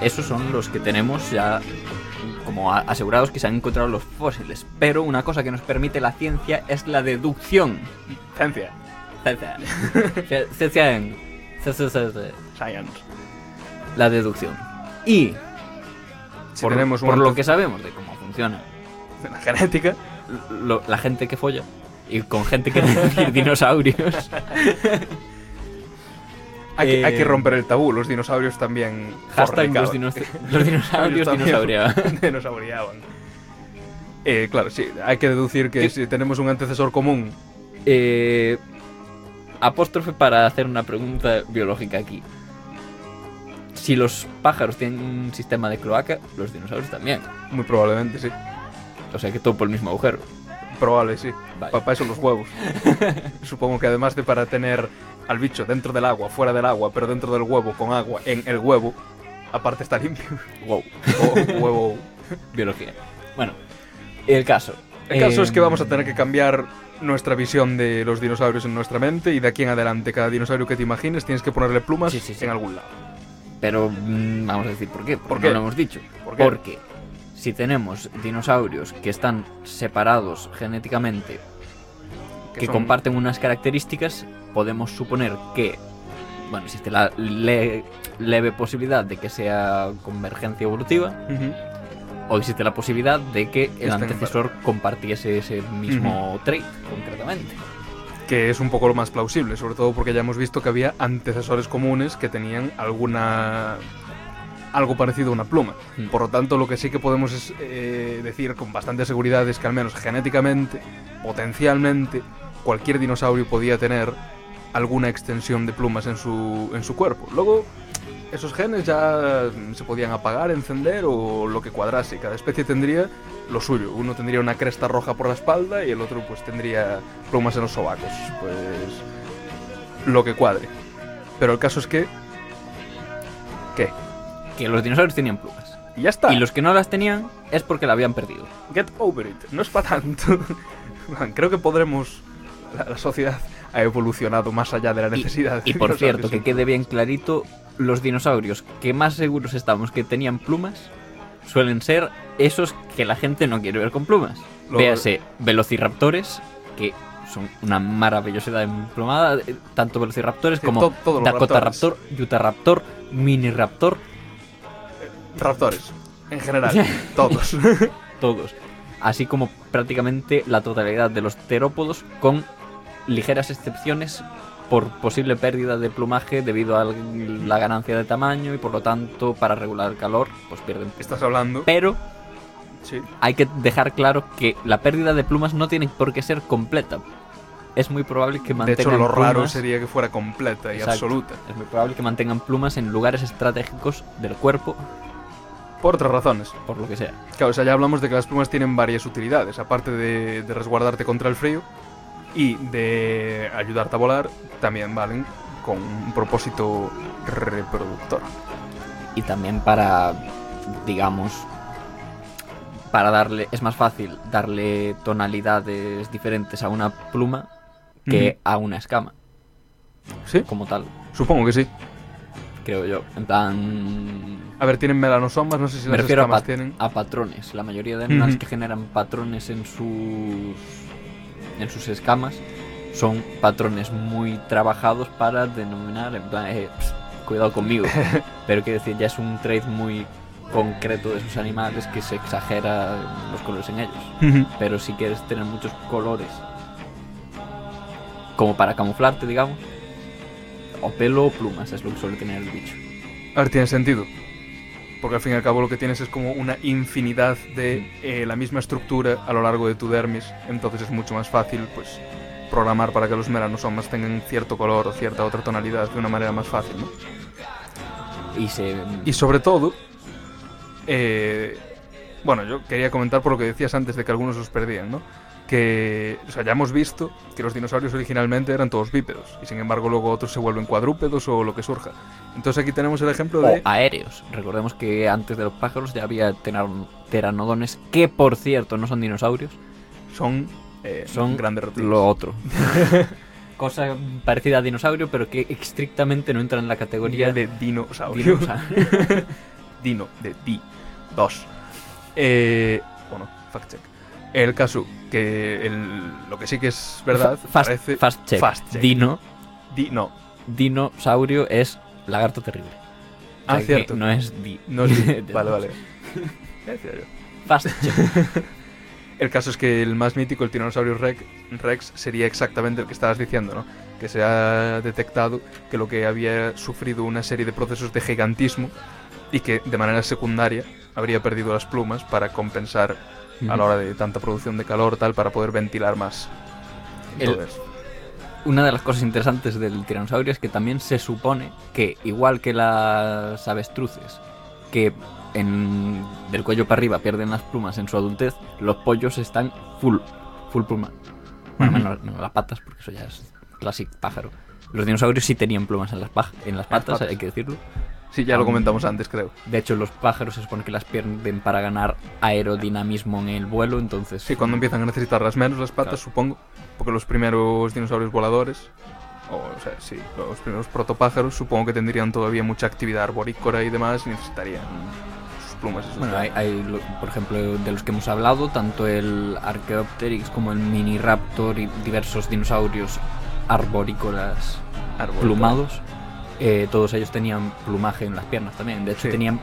Esos son los que tenemos ya como asegurados que se han encontrado los fósiles. Pero una cosa que nos permite la ciencia es la deducción. Ciencia. Ciencia. Ciencia. Ciencia. Ciencia. Science. La deducción. Y Si por, tenemos por lo que sabemos de cómo funciona la genética, lo- la gente que folla y con gente que *laughs* decir dinosaurios. *laughs* hay, que, hay que Eh, romper el tabú. Los dinosaurios también. Hashtag los, dinos- los dinosaurios *laughs* dinosauriaban. *laughs* dinosauriaban. Eh, claro, sí, hay que deducir que ¿Qué? si tenemos un antecesor común, Eh, apóstrofe para hacer una pregunta biológica aquí. Si los pájaros tienen un sistema de cloaca, los dinosaurios también. muy probablemente sí. O sea que todo por el mismo agujero. Probable, sí. Vale. Para eso los huevos. *laughs* Supongo que además de para tener al bicho dentro del agua, fuera del agua, pero dentro del huevo, con agua, en el huevo, aparte está limpio. Wow. *laughs* O huevo. Biología. Bueno, el caso. El caso es que Eh, vamos a tener que cambiar nuestra visión de los dinosaurios en nuestra mente y de aquí en adelante cada dinosaurio que te imagines tienes que ponerle plumas Sí, sí, sí. en algún lado. Pero mm, vamos a decir por qué. Porque ¿Por no qué? lo hemos dicho. ¿Por qué? Porque si tenemos dinosaurios que están separados genéticamente, que, son- comparten unas características, podemos suponer que, bueno, existe la le- leve posibilidad de que sea convergencia evolutiva, o existe la posibilidad de que el antecesor compartiese ese mismo trait, concretamente. que es un poco lo más plausible, sobre todo porque ya hemos visto que había antecesores comunes que tenían alguna algo parecido a una pluma. Mm. Por lo tanto, lo que sí que podemos es, eh, decir con bastante seguridad es que al menos genéticamente, potencialmente, cualquier dinosaurio podía tener alguna extensión de plumas en su, en su cuerpo. Luego, esos genes ya se podían apagar, encender o lo que cuadrase. Cada especie tendría lo suyo. Uno tendría una cresta roja por la espalda y el otro pues tendría plumas en los sobacos. Pues lo que cuadre. Pero el caso es que... ¿Qué? Que los dinosaurios tenían plumas. Y ya está. Y los que no las tenían es porque la habían perdido. Get over it. No es para tanto. *laughs* Creo que podremos... La, la sociedad ha evolucionado más allá de la Y- necesidad. Y, de por cierto, que quede bien clarito, los dinosaurios que más seguros estamos que tenían plumas suelen ser esos que la gente no quiere ver con plumas. Lo- Véase velociraptores, que son una maravillosidad emplumada, eh, tanto velociraptores Sí, como to- Dakota. Raptor, Utah Raptor, Mini Raptor, Raptores. En general. *laughs* todos. todos. Así como prácticamente la totalidad de los terópodos con ligeras excepciones por posible pérdida de plumaje debido a la ganancia de tamaño y por lo tanto para regular el calor pues pierden. Estás hablando... Pero Sí. hay que dejar claro que la pérdida de plumas no tiene por qué ser completa. Es muy probable que De mantengan hecho, lo raro plumas- sería que fuera completa y Exacto. absoluta. Es muy probable que mantengan plumas en lugares estratégicos del cuerpo, Por otras razones. por lo que sea. Claro, o sea, ya hablamos de que las plumas tienen varias utilidades. Aparte de, de resguardarte contra el frío y de ayudarte a volar, también valen con un propósito reproductor. y también para, digamos, para darle, es más fácil darle tonalidades diferentes a una pluma que a una escama, ¿Sí? como tal. Supongo que sí. creo yo. En plan. A ver, tienen melanosomas, no sé si Me las refiero a, escamas pat- tienen. a patrones. La mayoría de animales Ujú. que generan patrones en sus. En sus escamas son patrones muy trabajados para denominar. En plan, eh, pss, cuidado conmigo. *laughs* Pero quiero decir, ya es un trait muy concreto de esos animales que se exagera los colores en ellos. Pero si quieres tener muchos colores, como para camuflarte, digamos, o pelo o plumas es lo que suele tener el bicho. A ver, tiene sentido. Porque al fin y al cabo lo que tienes es como una infinidad de eh, la misma estructura a lo largo de tu dermis. Entonces es mucho más fácil, pues, programar para que los melanosomas tengan cierto color o cierta otra tonalidad de una manera más fácil, ¿no? Y se. Y sobre todo, eh, bueno, yo quería comentar por lo que decías antes de que algunos los perdían, ¿no? Que, o sea, ya hemos visto que los dinosaurios originalmente eran todos bípedos y sin embargo luego otros se vuelven cuadrúpedos o lo que surja. Entonces aquí tenemos el ejemplo o de... aéreos. Recordemos que antes de los pájaros ya había teran- pteranodones, que por cierto no son dinosaurios, Son, eh, son grandes reptiles. lo otro. *laughs* Cosa parecida a dinosaurio, pero que estrictamente no entra en la categoría de dinosaurio. dinosaurio. *laughs* Dino, de di. Dos. Eh, bueno, fact check. El caso, que el- lo que sí que es verdad, Fa- fast, parece... fast check. Fast check. Dino, Di- no, dinosaurio es lagarto terrible. O Ah, sea que cierto. No es di. no es di. *laughs* Vale, vale. *laughs* Decía yo. Fast check. *laughs* El caso es que el más mítico, el tiranosaurio rex, rex, sería exactamente el que estabas diciendo, ¿no? Que se ha detectado que lo que había sufrido una serie de procesos de gigantismo y que de manera secundaria habría perdido las plumas para compensar a la hora de tanta producción de calor tal para poder ventilar más. El- Entonces, Una de las cosas interesantes del tiranosaurio es que también se supone que, igual que las avestruces, que en, del cuello para arriba pierden las plumas en su adultez, los pollos están full, full pluma. Bueno, menos, menos las patas, porque eso ya es clásico pájaro. Los dinosaurios sí tenían plumas en las, en las patas, patas. hay que decirlo. Sí, ya lo comentamos antes, creo. De hecho, los pájaros se supone que las pierden para ganar aerodinamismo en el vuelo, entonces... Sí, cuando empiezan a necesitarlas menos las patas, Claro. supongo, porque los primeros dinosaurios voladores, o, o sea, sí, los primeros protopájaros, supongo que tendrían todavía mucha actividad arborícola y demás, y necesitarían sus plumas. y sus- Bueno, hay, hay, por ejemplo, de los que hemos hablado, tanto el Archaeopteryx como el Miniraptor y diversos dinosaurios arborícolas Arborícola. plumados, eh, todos ellos tenían plumaje en las piernas también. De hecho, Sí. tenían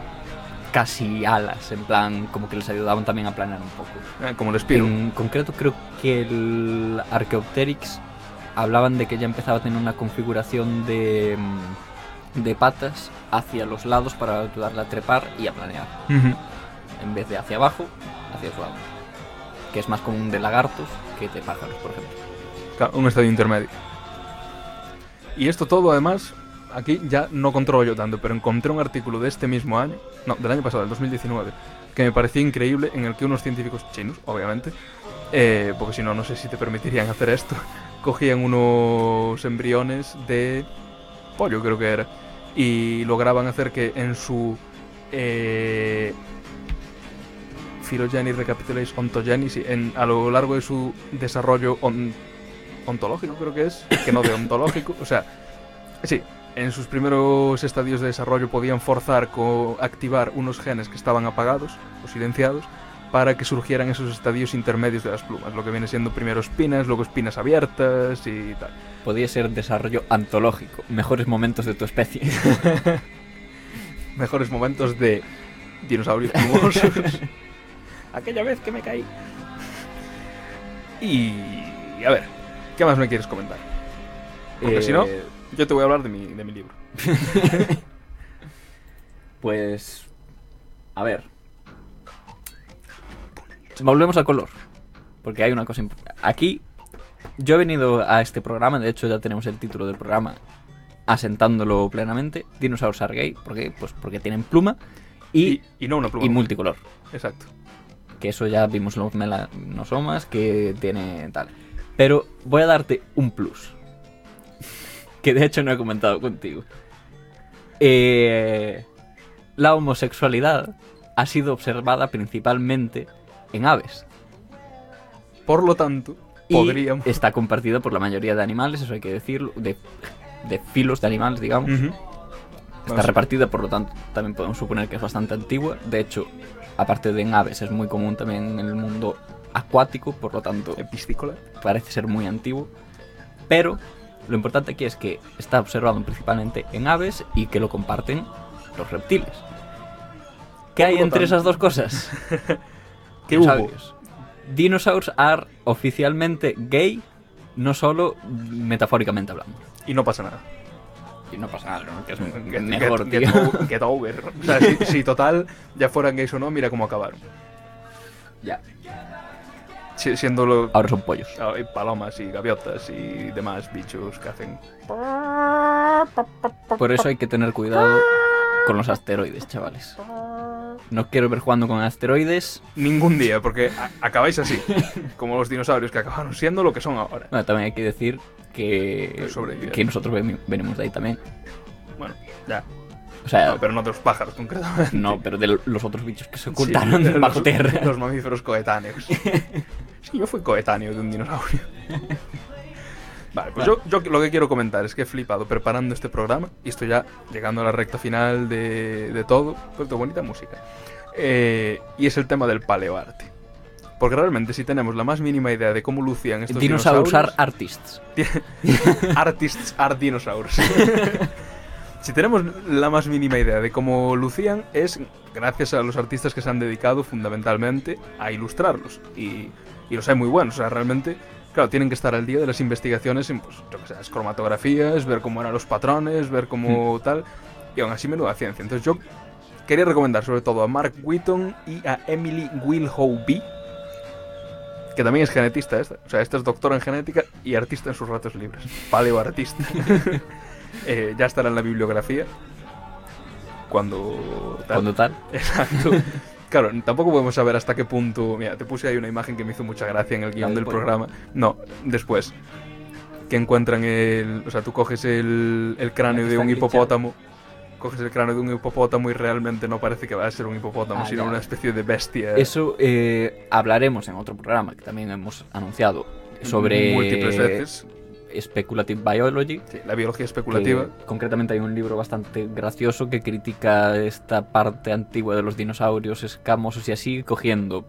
casi alas, en plan, como que les ayudaban también a planear un poco. Eh, como el espiro. En concreto, creo que el Archaeopteryx hablaban de que ya empezaba a tener una configuración de, mm, de patas hacia los lados para ayudarle a trepar y a planear en vez de hacia abajo, hacia su lado. Que es más común de lagartos que de pájaros, por ejemplo. Claro, un estadio intermedio. Y esto todo, además, aquí ya no controlo yo tanto, pero encontré un artículo de este mismo año, no, del año pasado, del 2019, que me parecía increíble, en el que unos científicos chinos, obviamente, eh, porque si no, no sé si te permitirían hacer esto, *laughs* cogían unos embriones de pollo, creo que era, y lograban hacer que en su eh, Phylogeny Recapitulation Ontogeny, a lo largo de su desarrollo on- ontológico, creo que es, que no de ontológico, o sea, sí, en sus primeros estadios de desarrollo podían forzar, co- activar unos genes que estaban apagados o silenciados para que surgieran esos estadios intermedios de las plumas, lo que viene siendo primero espinas, luego espinas abiertas y tal. Podría ser desarrollo antológico, mejores momentos de tu especie. *laughs* Mejores momentos de dinosaurios *laughs* plumosos. Aquella vez que me caí. Y a ver, ¿qué más me quieres comentar? Porque si no, Eh, yo te voy a hablar de mi, de mi libro. *laughs* Pues. A ver. Volvemos al color. Porque hay una cosa importante. Aquí, yo he venido a este programa, de hecho ya tenemos el título del programa, asentándolo plenamente. Dinosaurs are gay. ¿Por qué? Pues porque tienen pluma y, Y, y no una pluma. y multicolor. Exacto. Que eso ya vimos los melanosomas que tiene tal. Pero voy a darte un plus. Que de hecho no he comentado contigo. Eh, la homosexualidad ha sido observada principalmente en aves. Por lo tanto, Y podríamos. está compartida por la mayoría de animales, eso hay que decirlo. De, de filos de animales, digamos. Está repartida, por lo tanto, también podemos suponer que es bastante antigua. De hecho, aparte de en aves, es muy común también en el mundo acuático, por lo tanto, Epistícola. parece ser muy antiguo. Pero lo importante aquí es que está observado principalmente en aves y que lo comparten los reptiles. ¿Qué hay entre esas dos cosas? *laughs* *laughs* ¿Qué hubo? Dinosaurios. Dinosaurs are oficialmente gay, no solo metafóricamente hablando. Y no pasa nada. Y no pasa nada, ¿no? que es Get- mejor, get, tío. get o- get over. O sea, si, si total ya fueran gays o no, mira cómo acabaron. ya. Si- siendo lo- Ahora son pollos. ah, hay palomas y gaviotas y demás bichos que hacen. Por eso hay que tener cuidado con los asteroides, chavales. No quiero ver jugando con asteroides. Ningún día, porque acabáis así. *laughs* Como los dinosaurios que acabaron siendo lo que son ahora. Bueno, también hay que decir que, que nosotros veni- venimos de ahí también. Bueno, ya. O sea, No, pero no de los pájaros, concretamente. no, pero de los otros bichos que se Sí, ocultaron los- bajo tierra. Los mamíferos coetáneos. *laughs* Sí, *laughs* yo fui coetáneo de un dinosaurio. *laughs* Vale, pues yo, yo lo que quiero comentar es que he flipado preparando este programa y estoy ya llegando a la recta final de, de todo, pero de bonita música. Eh, y es el tema del paleoarte. Porque realmente si tenemos la más mínima idea de cómo lucían estos Dinosaurs are dinosaurios... artists. *laughs* Artists are dinosaurs. si tenemos la más mínima idea de cómo lucían, es gracias a los artistas que se han dedicado fundamentalmente a ilustrarlos. Y, y los hay muy buenos. O sea, realmente, claro, tienen que estar al día de las investigaciones en, pues, yo que sé, las cromatografías, ver cómo eran los patrones, ver cómo tal. Y aún así, menuda ciencia. Entonces, yo quería recomendar sobre todo a Mark Wheaton y a Emily Wilhoughby. Que también es genetista esta. O sea, esta es doctora en genética y artista en sus ratos libres. Paleoartista. *laughs* Eh, ya estará en la bibliografía. Cuando... tal. Cuando tal. *laughs* Exacto. Claro, tampoco podemos saber hasta qué punto. Mira, te puse ahí una imagen que me hizo mucha gracia en el guion del pollo. programa. No, después. Que encuentran el. O sea, tú coges el, el cráneo de un hipopótamo. Coges el cráneo de un hipopótamo y realmente no parece que vaya a ser un hipopótamo, Ah, sino ya. una especie de bestia. Eso eh, hablaremos en otro programa que también hemos anunciado sobre Múltiples veces. Speculative Biology. Sí, la biología especulativa. concretamente hay un libro bastante gracioso que critica esta parte antigua de los dinosaurios escamosos y así, cogiendo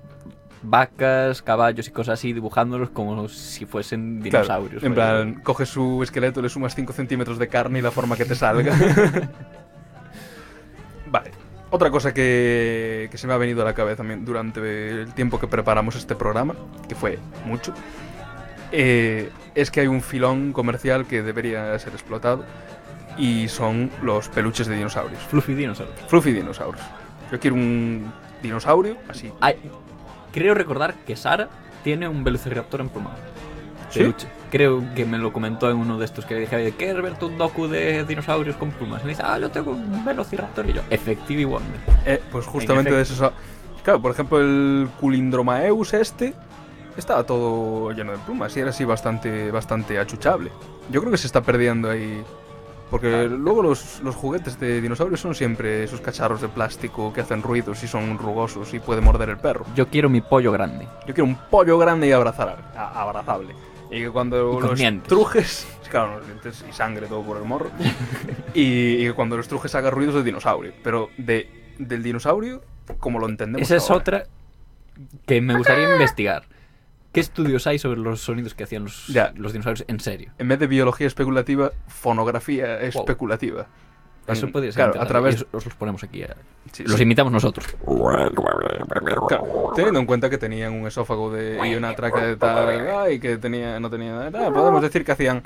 vacas, caballos y cosas así, dibujándolos como si fuesen Claro, dinosaurios. en plan, coges su esqueleto, le sumas 5 centímetros de carne y la forma que te salga. *laughs* vale. Otra cosa que, que se me ha venido a la cabeza durante el tiempo que preparamos este programa, que fue mucho, eh, es que hay un filón comercial que debería ser explotado y son los peluches de dinosaurios. Fluffy dinosaurios. Fluffy dinosaurios. Yo quiero un dinosaurio así. Ay, creo recordar que Sara tiene un velociraptor emplumado. ¿Sí? Peluche. Creo que me lo comentó en uno de estos que le dije, ¿quieres verte un docu de dinosaurios con plumas? Y me dice, ah, yo tengo un velociraptor. Y yo, Effective y Wonder. Eh, pues justamente de eso. Claro, por ejemplo, el Culindromaeus este estaba todo lleno de plumas y era así bastante, bastante achuchable. Yo creo que se está perdiendo ahí. Porque luego los, los juguetes de dinosaurios son siempre esos cacharros de plástico que hacen ruidos y son rugosos y puede morder el perro. Yo quiero mi pollo grande. Yo quiero un pollo grande y abrazar, a- abrazable. Y que cuando Y los dientes. trujes, *laughs* claro, los dientes y sangre todo por el morro. *laughs* y, y que cuando los trujes haga ruidos de dinosaurio. Pero de, del dinosaurio, como lo entendemos. Esa es ahora. otra que me gustaría investigar. ¿Qué estudios hay sobre los sonidos que hacían los, Ya. los dinosaurios en serio? En vez de biología especulativa, fonografía especulativa. Eso podría ser. Claro, a través. Os, os los ponemos aquí. a- sí, Los sí. imitamos nosotros. Claro, teniendo en cuenta que tenían un esófago de, y una tráquea de tal, y que tenía, no tenía nada, podemos decir que hacían.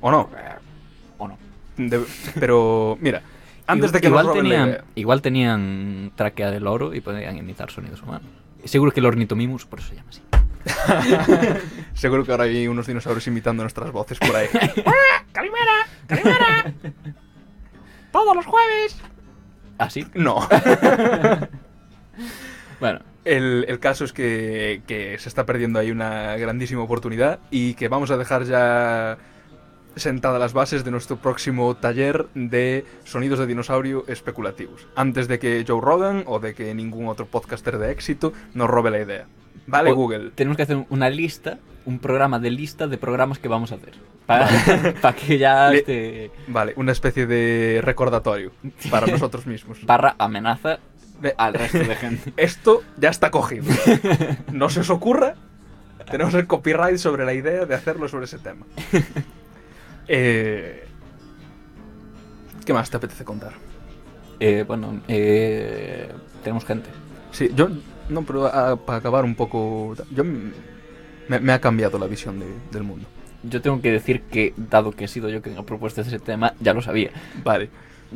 ¿O no? ¿O no? De- pero, mira, antes de que igual tenían, igual tenían tráquea del oro y podían imitar sonidos humanos. Seguro que el ornitomimus, por eso se llama así. *laughs* Seguro que ahora hay unos dinosaurios imitando nuestras voces por ahí. *laughs* ¡Calimera! ¡Calimera! ¡Todos los jueves! ¿Así? No. *laughs* Bueno, El, el caso es que, que se está perdiendo ahí una grandísima oportunidad y que vamos a dejar ya sentadas las bases de nuestro próximo taller de sonidos de dinosaurio especulativos. Antes de que Joe Rogan o de que ningún otro podcaster de éxito nos robe la idea. Vale, o- Google. tenemos que hacer una lista un programa de lista de programas que vamos a hacer. Para, *laughs* para que ya Le- este, Vale, una especie de recordatorio para *laughs* nosotros mismos. barra amenaza al resto de gente. *laughs* Esto ya está cogido. No se os ocurra. Tenemos el copyright sobre la idea de hacerlo sobre ese tema. Eh, ¿Qué más te apetece contar? Eh, bueno, eh, tenemos gente. Sí, yo. No, pero ah, para acabar un poco. Yo. Me, me ha cambiado la visión de- del mundo. Yo tengo que decir que, dado que he sido yo quien ha propuesto ese tema, ya lo sabía. Vale,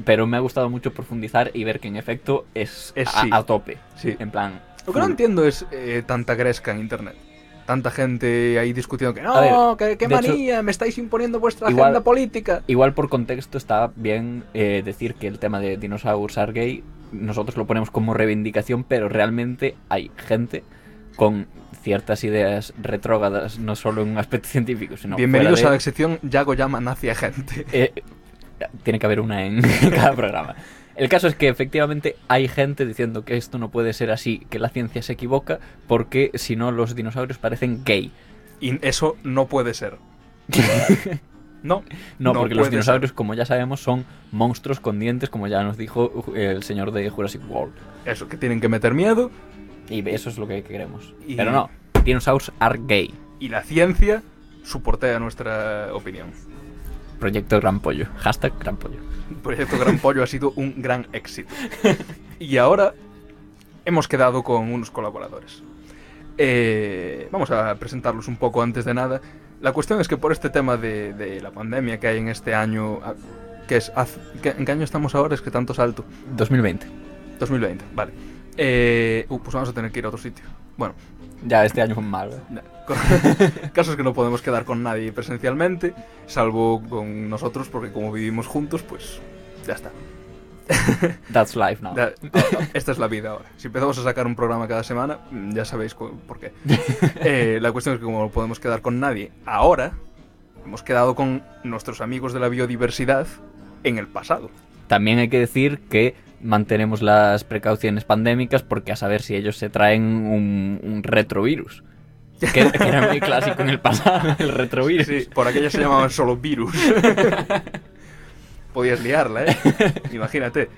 Pero me ha gustado mucho profundizar y ver que en efecto es, Es a, sí. a tope. sí. En plan. Lo que no entiendo es eh, tanta gresca en internet. Tanta gente ahí discutiendo que A ver, no, que, que de hecho, manía, me estáis imponiendo vuestra igual- agenda política. Igual por contexto está bien eh, decir que el tema de Dinosaurs Are Gay nosotros lo ponemos como reivindicación, pero realmente hay gente con ciertas ideas retrógradas, no solo en un aspecto *laughs* científico, sino Bienvenidos a fuera la de- sección Yago llama nazi a gente. Eh, tiene que haber una en *laughs* cada programa. El caso es que efectivamente hay gente diciendo que esto no puede ser así, que la ciencia se equivoca, porque si no los dinosaurios parecen gay. Y eso no puede ser. *laughs* no, No, No porque los dinosaurios, como ya sabemos, son monstruos con dientes, como ya nos dijo el señor de Jurassic World. eso, que tienen que meter miedo Y eso es lo que queremos. Y- Pero no, dinosaurs are gay. y la ciencia soportea nuestra opinión. Proyecto Gran Pollo. Hashtag Gran Pollo. Proyecto Gran Pollo ha sido un gran éxito. Y ahora hemos quedado con unos colaboradores. Eh, vamos a presentarlos un poco antes de nada. La cuestión es que por este tema de, de la pandemia que hay en este año, ah, que es haz- ¿qué- ¿en qué año estamos ahora? Es que tanto salto. 2020. 2020, vale. Eh, uh, pues vamos a tener que ir a otro sitio. Bueno, Ya este año fue mal. ¿eh? Na- co- *laughs* Caso es que no podemos quedar con nadie presencialmente, salvo con nosotros, porque como vivimos juntos, pues ya está. *laughs* That's life now. Esta es la vida ahora. Si empezamos a sacar un programa cada semana, ya sabéis por qué. *laughs* Eh, la cuestión es que como no podemos quedar con nadie ahora, hemos quedado con nuestros amigos de la biodiversidad en el pasado. También hay que decir que mantenemos las precauciones pandémicas porque a saber si ellos se traen un, un retrovirus. Que, que era muy clásico en el pasado, *laughs* el retrovirus. Sí, por aquello se llamaban solo virus. *laughs* Podías liarla, ¿eh? Imagínate.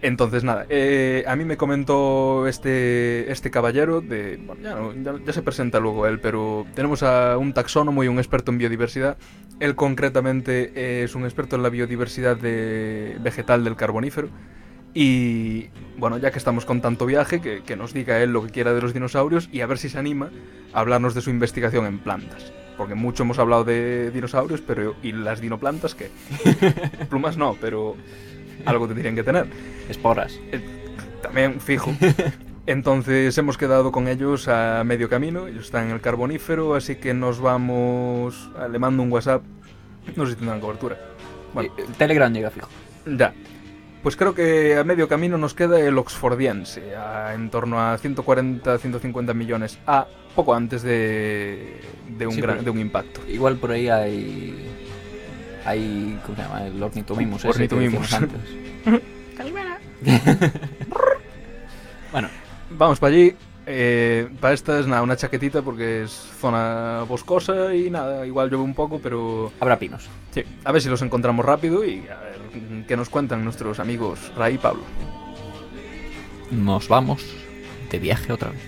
Entonces, nada, eh, a mí me comentó este, este caballero de... Bueno, ya, no- ya- ya se presenta luego él, pero tenemos a un taxónomo y un experto en biodiversidad. Él concretamente es un experto en la biodiversidad de vegetal del carbonífero. Y bueno, ya que estamos con tanto viaje, que, que nos diga él lo que quiera de los dinosaurios y a ver si se anima a hablarnos de su investigación en plantas. Porque mucho hemos hablado de dinosaurios, pero ¿y las dinoplantas qué? *laughs* Plumas no, pero algo tendrían que tener. Esporas. También, fijo. Entonces hemos quedado con ellos a medio camino, ellos están en el carbonífero, así que nos vamos... ah, Le mando un WhatsApp, no sé si tendrán cobertura. Bueno, Eh, Telegram llega fijo. ya. Pues creo que a medio camino nos queda el oxfordiense, a en torno a 140-150 millones, a poco antes de, de, un, Sí, gran, de un impacto. Igual por ahí hay. Hay. ¿Cómo se llama? El ornitomimus. Ornitomimus. antes. *laughs* *laughs* Calimera. Bueno, Vamos para allí. Eh, para esta es nada, una chaquetita porque es zona boscosa y nada, igual llueve un poco, pero habrá pinos. sí, a ver si los encontramos rápido y a ver qué nos cuentan nuestros amigos Ray y Pablo. Nos vamos de viaje otra vez.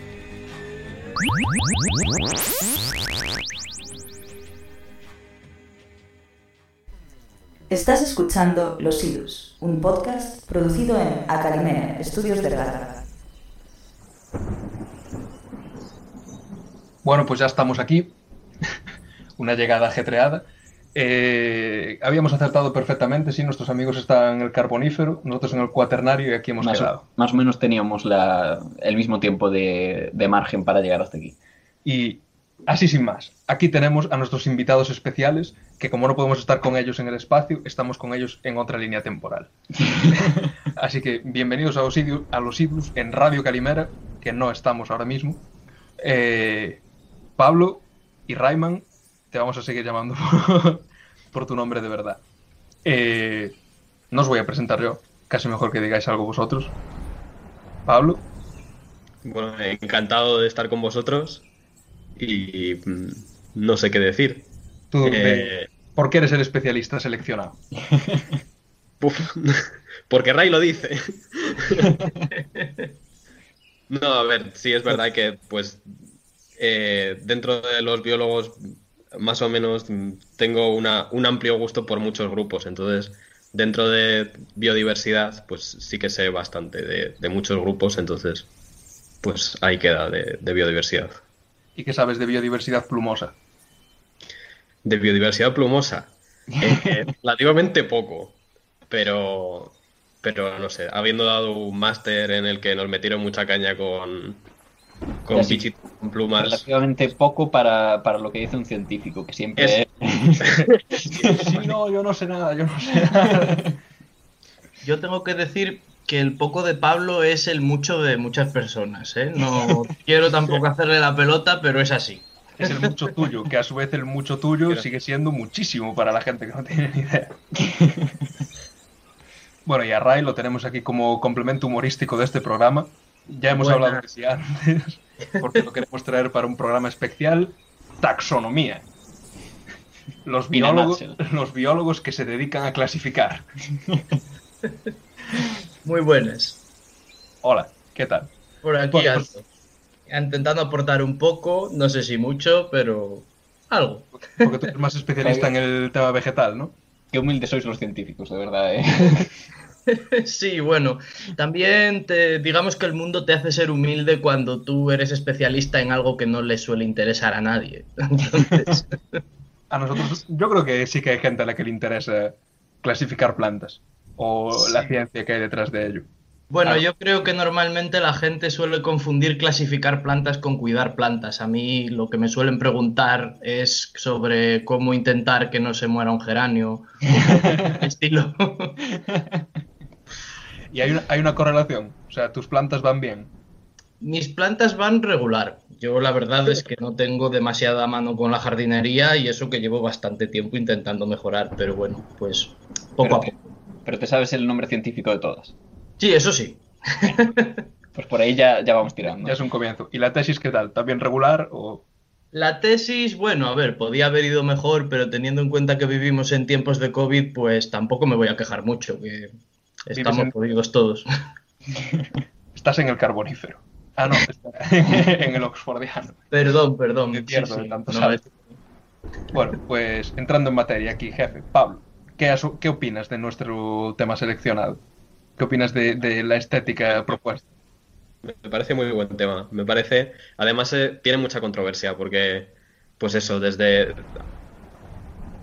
Estás escuchando Los Idus, un podcast producido en Acalimera, Estudios de Gárgara. Bueno, pues ya estamos aquí. *laughs* Una llegada ajetreada. Eh, habíamos acertado perfectamente, sí, nuestros amigos están en el carbonífero, nosotros en el cuaternario y aquí hemos Más quedado. o, más o menos teníamos la- el mismo tiempo de, de margen para llegar hasta aquí. Y así sin más, aquí tenemos a nuestros invitados especiales, que como no podemos estar con ellos en el espacio, estamos con ellos en otra línea temporal. *laughs* así que bienvenidos a los, Idus, a los Idus en Radio Calimera, que no estamos ahora mismo. Eh, Pablo y Rayman, te vamos a seguir llamando por, *laughs* por tu nombre de verdad. Eh, no os voy a presentar yo, casi mejor que digáis algo vosotros. Pablo. Bueno, encantado de estar con vosotros y mm, no sé qué decir. Tú, Eh, ¿Por qué eres el especialista seleccionado? *laughs* *laughs* Porque Ray lo dice. no, a ver, sí es verdad que, pues, eh, dentro de los biólogos, más o menos tengo una, un amplio gusto por muchos grupos. Entonces, dentro de biodiversidad, pues sí que sé bastante de, de muchos grupos. Entonces, pues ahí queda de, de biodiversidad. ¿Y qué sabes de biodiversidad plumosa? De biodiversidad plumosa, *laughs* eh, relativamente poco, pero, pero no sé, habiendo dado un máster en el que nos metieron mucha caña con, con Ya sí. bichitos con plumas. Relativamente poco para, para lo que dice un científico, que siempre *laughs* Sí, no, yo no sé nada, yo no sé nada. Yo tengo que decir que el poco de Pablo es el mucho de muchas personas, ¿eh? No quiero tampoco hacerle la pelota, pero es así. Es el mucho tuyo, que a su vez el mucho tuyo sigue siendo muchísimo para la gente que no tiene ni idea. Bueno, y a Ray lo tenemos aquí como complemento humorístico de este programa. Ya hemos Buenas. hablado de sí antes, porque lo queremos traer para un programa especial, taxonomía. Los biólogos, los biólogos que se dedican a clasificar. Muy buenas. Hola, ¿qué tal? Por aquí Bueno, ando. Intentando aportar un poco, no sé si mucho, pero algo. Porque tú eres más especialista en el tema vegetal, ¿no? Qué humildes sois los científicos, de verdad, ¿eh? *laughs* *laughs* Sí, bueno, también te, digamos que el mundo te hace ser humilde cuando tú eres especialista en algo que no le suele interesar a nadie. *laughs* Entonces, *laughs* A nosotros, yo creo que sí que hay gente a la que le interesa clasificar plantas o la ciencia que hay detrás de ello. bueno, Claro. yo creo que normalmente la gente suele confundir clasificar plantas con cuidar plantas. A mí lo que me suelen preguntar es sobre cómo intentar que no se muera un geranio, estilo. Y hay una, hay una correlación, o sea, tus plantas van bien. Mis plantas van regular. Yo la verdad es que no tengo demasiada mano con la jardinería y eso que llevo bastante tiempo intentando mejorar, pero bueno, pues poco Pero a te- poco. Pero te sabes el nombre científico de todas. Sí, eso sí. *laughs* Pues por ahí ya, ya vamos tirando. Ya es un comienzo. ¿Y la tesis qué tal? ¿También regular o...? La tesis, bueno, a ver, podía haber ido mejor, pero teniendo en cuenta que vivimos en tiempos de COVID, pues tampoco me voy a quejar mucho, que estamos en- jodidos todos. *laughs* Estás en el carbonífero. Ah, no, *laughs* en el oxfordiano. Perdón, perdón. Me pierdo sí, tanto no. Bueno, pues entrando en materia aquí, jefe, Pablo, ¿qué, qué opinas de nuestro tema seleccionado? ¿Qué opinas de, de la estética propuesta? Me parece muy buen tema. Me parece, además, eh, tiene mucha controversia porque, pues eso, desde,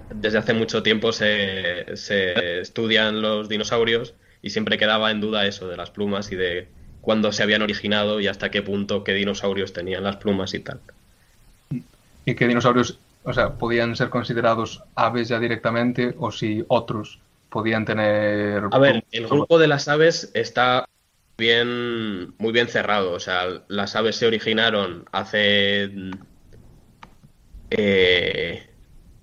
desde hace mucho tiempo se, se estudian los dinosaurios y siempre quedaba en duda eso de las plumas y de cuándo se habían originado y hasta qué punto qué dinosaurios tenían las plumas y tal. ¿Y qué dinosaurios, o sea, podían ser considerados aves ya directamente o si otros podían tener... A ver, el grupo de las aves está bien, muy bien cerrado. O sea, las aves se originaron hace. eh,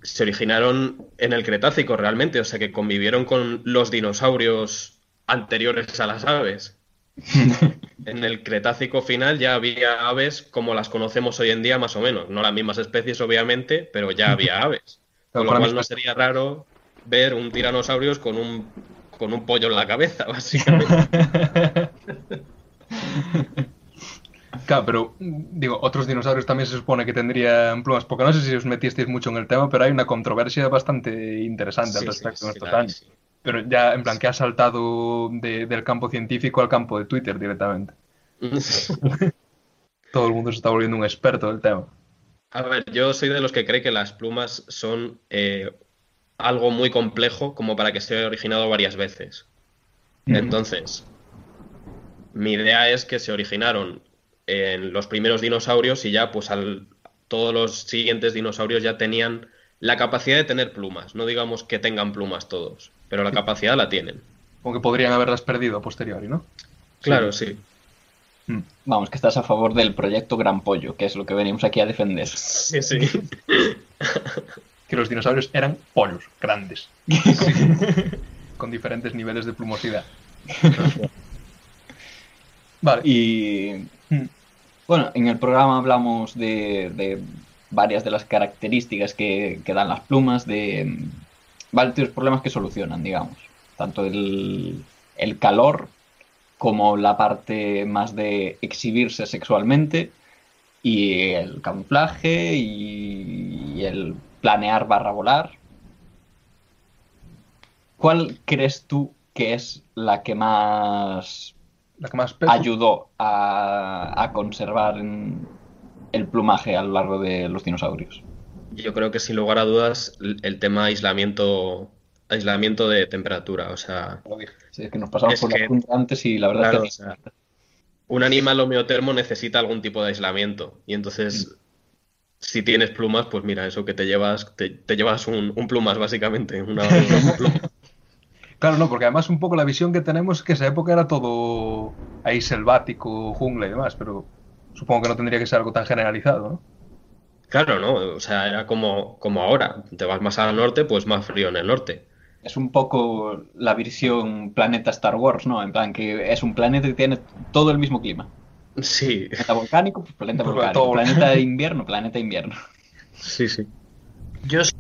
se originaron en el Cretácico realmente, o sea que convivieron con los dinosaurios anteriores a las aves. *laughs* En el Cretácico final ya había aves como las conocemos hoy en día, más o menos. No las mismas especies, obviamente, pero ya había *laughs* aves. Con lo cual no sería raro ver un tiranosaurios con un, con un pollo en la cabeza, *laughs* básicamente. Claro, pero digo, otros dinosaurios también se supone que tendrían plumas, porque no sé si os metisteis mucho en el tema, pero hay una controversia bastante interesante al respecto sí, en estos años. Pero ya, en plan, que ha saltado de- del campo científico al campo de Twitter directamente. *laughs* Todo el mundo se está volviendo un experto del tema. A ver, yo soy de los que cree que las plumas son eh, algo muy complejo como para que se haya originado varias veces. Entonces, mi idea es que se originaron en los primeros dinosaurios y ya pues al, todos los siguientes dinosaurios ya tenían la capacidad de tener plumas. No digamos que tengan plumas todos, pero la capacidad la tienen. Como que podrían haberlas perdido a posteriori, ¿no? Claro, sí. Vamos, que estás a favor del proyecto Gran Pollo, que es lo que venimos aquí a defender. Sí, sí. Que los dinosaurios eran pollos grandes. *laughs* Con diferentes niveles de plumosidad. *laughs* Vale. Y bueno, en el programa hablamos de, de varias de las características que, que dan las plumas, de mm, varios problemas que solucionan, digamos. Tanto el, el calor como la parte más de exhibirse sexualmente y el camuflaje y, el planear barra volar. ¿Cuál crees tú que es la que más La que más ayudó a, a conservar el plumaje a lo largo de los dinosaurios? Yo creo que sin lugar a dudas el tema aislamiento, aislamiento de temperatura. O sea, Sí, es que nos pasamos por que- la punta antes y la verdad Claro, es que o sea, un animal homeotermo necesita algún tipo de aislamiento. Y entonces, si tienes plumas, pues mira, eso que te llevas, te, te llevas un, un plumas, básicamente. Una, una *laughs* pluma. Claro, no, porque además un poco la visión que tenemos es que esa época era todo ahí selvático, jungla y demás, pero supongo que no tendría que ser algo tan generalizado, ¿no? Claro, ¿no? O sea, era como, como ahora. Te vas más al norte, pues más frío en el norte. es un poco la visión planeta Star Wars, ¿no? En plan que es un planeta que tiene todo el mismo clima. Sí, Planeta volcánico, pues planeta volcánico. Planeta de invierno, planeta invierno. sí, sí. Yo sé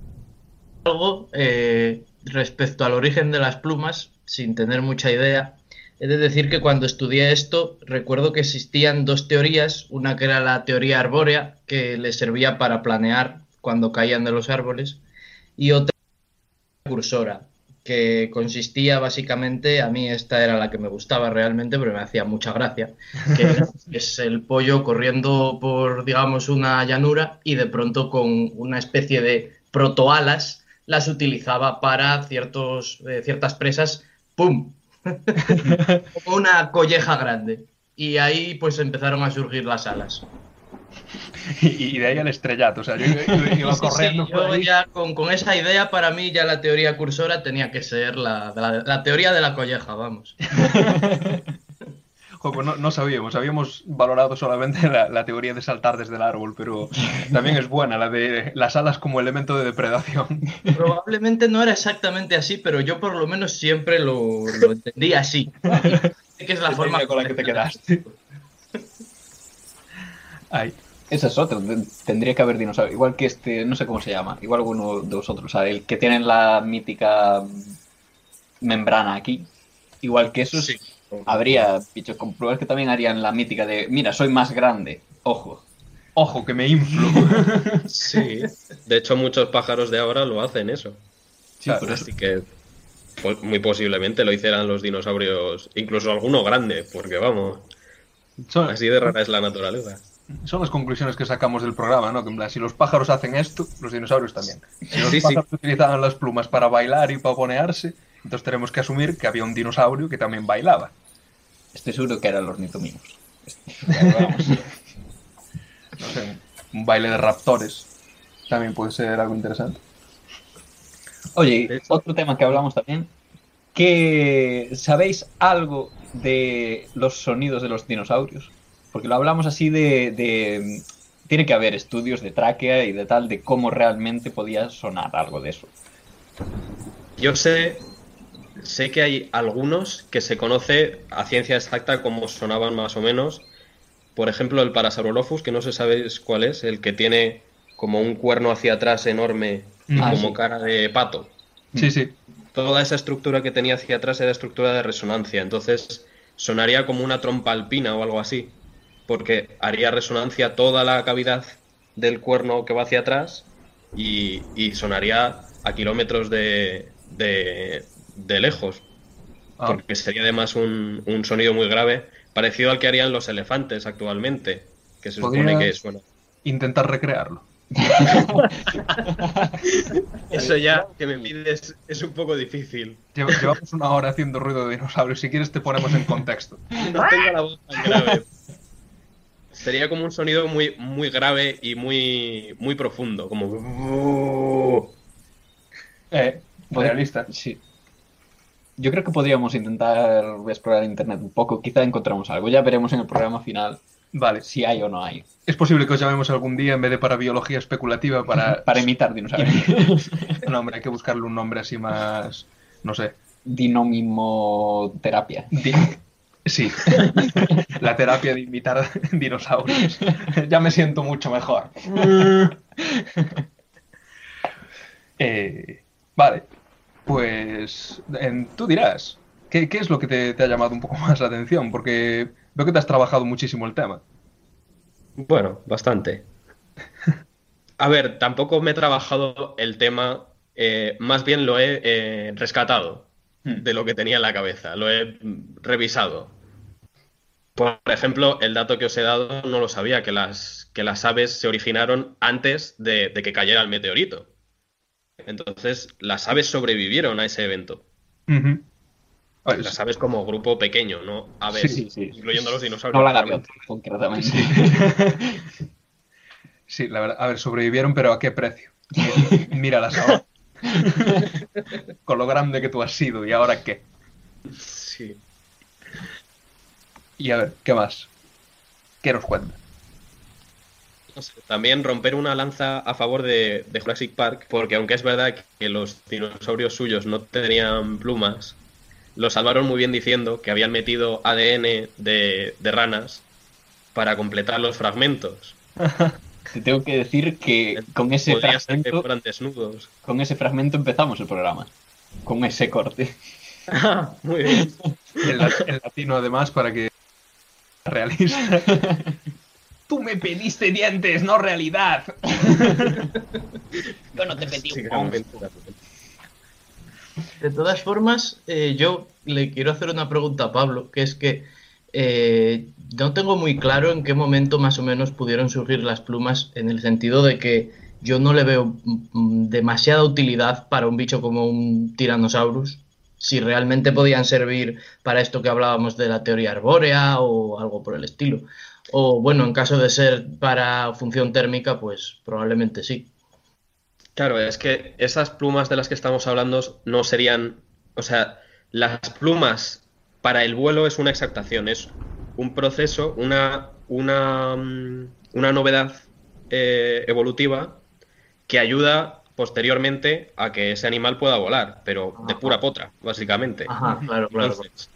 algo eh, respecto al origen de las plumas, sin tener mucha idea. He de decir que cuando estudié esto, recuerdo que existían dos teorías, una que era la teoría arbórea, que les servía para planear cuando caían de los árboles, y otra cursora, que consistía básicamente, a mí esta era la que me gustaba realmente, pero me hacía mucha gracia, que *laughs* es el pollo corriendo por, digamos, una llanura y de pronto con una especie de protoalas las utilizaba para ciertos, eh, ciertas presas, ¡pum! *laughs* Como una colleja grande. Y ahí pues empezaron a surgir las alas. Y, y de ahí al estrellato, o sea, yo iba, iba Sí, sí, corriendo sí, yo ya con, con esa idea, para mí ya la teoría cursora tenía que ser la, la- la teoría de la colleja, vamos. *laughs* No, no sabíamos, habíamos valorado solamente la, la teoría de saltar desde el árbol, pero también es buena la de las alas como elemento de depredación. Probablemente no era exactamente así, pero yo por lo menos siempre lo, lo entendí así. que es la forma con la que te quedaste. Ay. Esa es otra. te- Tendría que haber dinosaurios. Igual que este, no sé cómo se llama. Igual alguno de vosotros, ¿sabes? El que tienen la mítica membrana aquí. Igual que esos, habría bichos con plumas que también harían la mítica de, mira, soy más grande. Ojo. Ojo, que me inflo. *laughs* Sí. De hecho, muchos pájaros de ahora lo hacen eso. Sí, eso. Así que pues, muy posiblemente lo hicieran los dinosaurios, incluso alguno grande, porque vamos, Son, así de rara es la naturaleza. son las conclusiones que sacamos del programa, ¿no? Que en plan, si los pájaros hacen esto, los dinosaurios también. Si los Sí, sí. pájaros utilizaban las plumas para bailar y para ponearse, entonces tenemos que asumir que había un dinosaurio que también bailaba. Estoy seguro que eran los nitomimos. *laughs* No sé, un baile de raptores también puede ser algo interesante. Oye, otro tema que hablamos también. que ¿Sabéis algo de los sonidos de los dinosaurios? Porque lo hablamos así de, de- Tiene que haber estudios de tráquea y de tal, de cómo realmente podía sonar algo de eso. Yo sé, sé que hay algunos que se conoce a ciencia exacta cómo sonaban más o menos. Por ejemplo, el Parasaurolophus, que no sé sabéis cuál es, el que tiene como un cuerno hacia atrás enorme y Ah, como sí. cara de pato. Sí, sí. Toda esa estructura que tenía hacia atrás era estructura de resonancia, entonces sonaría como una trompa alpina o algo así, porque haría resonancia toda la cavidad del cuerno que va hacia atrás y, y sonaría a kilómetros de, de, de lejos, Ah. porque sería además un, un sonido muy grave, parecido al que harían los elefantes actualmente, que se supone que suena. Intentar recrearlo. *laughs* Eso ya que me pides es un poco difícil. Lle- Llevamos una hora haciendo ruido de dinosaurio. Si quieres te ponemos en contexto. *laughs* No tengo la voz tan grave. Sería como un sonido muy, muy grave y muy, muy profundo, como... Eh, realista. Sí. Yo creo que podríamos intentar explorar internet un poco. Quizá encontramos algo. Ya veremos en el programa final Vale. si hay o no hay. Es posible que os llamemos algún día en vez de para biología especulativa para... *laughs* Para imitar dinosaurios. *laughs* No, hombre, hay que buscarle un nombre así más... No sé. Dinomimoterapia. Di- Sí. *laughs* La terapia de imitar dinosaurios. Ya me siento mucho mejor. Eh, vale. Pues en- tú dirás, ¿qué, qué es lo que te, te ha llamado un poco *laughs* más la atención? Porque veo que te has trabajado muchísimo el tema. Bueno, bastante. A ver, tampoco me he trabajado el tema, eh, más bien lo he eh, rescatado de lo que tenía en la cabeza, lo he revisado. Por ejemplo, el dato que os he dado no lo sabía, que las, que las aves se originaron antes de, de que cayera el meteorito. Entonces, las aves sobrevivieron a ese evento. Las aves como grupo pequeño, no aves, Sí, sí. incluyendo los dinosaurios. No la gaviota, concretamente. *laughs* Sí, la verdad. A ver, sobrevivieron, pero ¿a qué precio? *laughs* Míralas ahora. *laughs* Con lo grande que tú has sido, ¿y ahora qué? Sí. Y a ver, ¿qué más? ¿Qué nos cuenta? No sé, También romper una lanza a favor de, de Jurassic Park, porque aunque es verdad que los dinosaurios suyos no tenían plumas, lo salvaron muy bien diciendo que habían metido ADN de, de ranas para completar los fragmentos. *laughs* Te tengo que decir que con ese Podría ser que fragmento, fueran desnudos. con ese fragmento empezamos el programa. Con ese corte. *laughs* muy bien. *laughs* En, la- en latino, además, para que. Realista. Tú me pediste dientes, no realidad. Yo no te pedí Sí, un. De todas formas, eh, yo le quiero hacer una pregunta a Pablo, que es que eh, no tengo muy claro en qué momento más o menos pudieron surgir las plumas, en el sentido de que yo no le veo mm, demasiada utilidad para un bicho como un Tyrannosaurus, si realmente podían servir para esto que hablábamos de la teoría arbórea o algo por el estilo. O bueno, en caso de ser para función térmica, pues probablemente sí. Claro, es que esas plumas de las que estamos hablando no serían, o sea, las plumas para el vuelo es una exactación, es un proceso, una, una, mm, una novedad eh, evolutiva que ayuda posteriormente a que ese animal pueda volar, pero de pura potra, básicamente. Ajá, claro, claro. Entonces,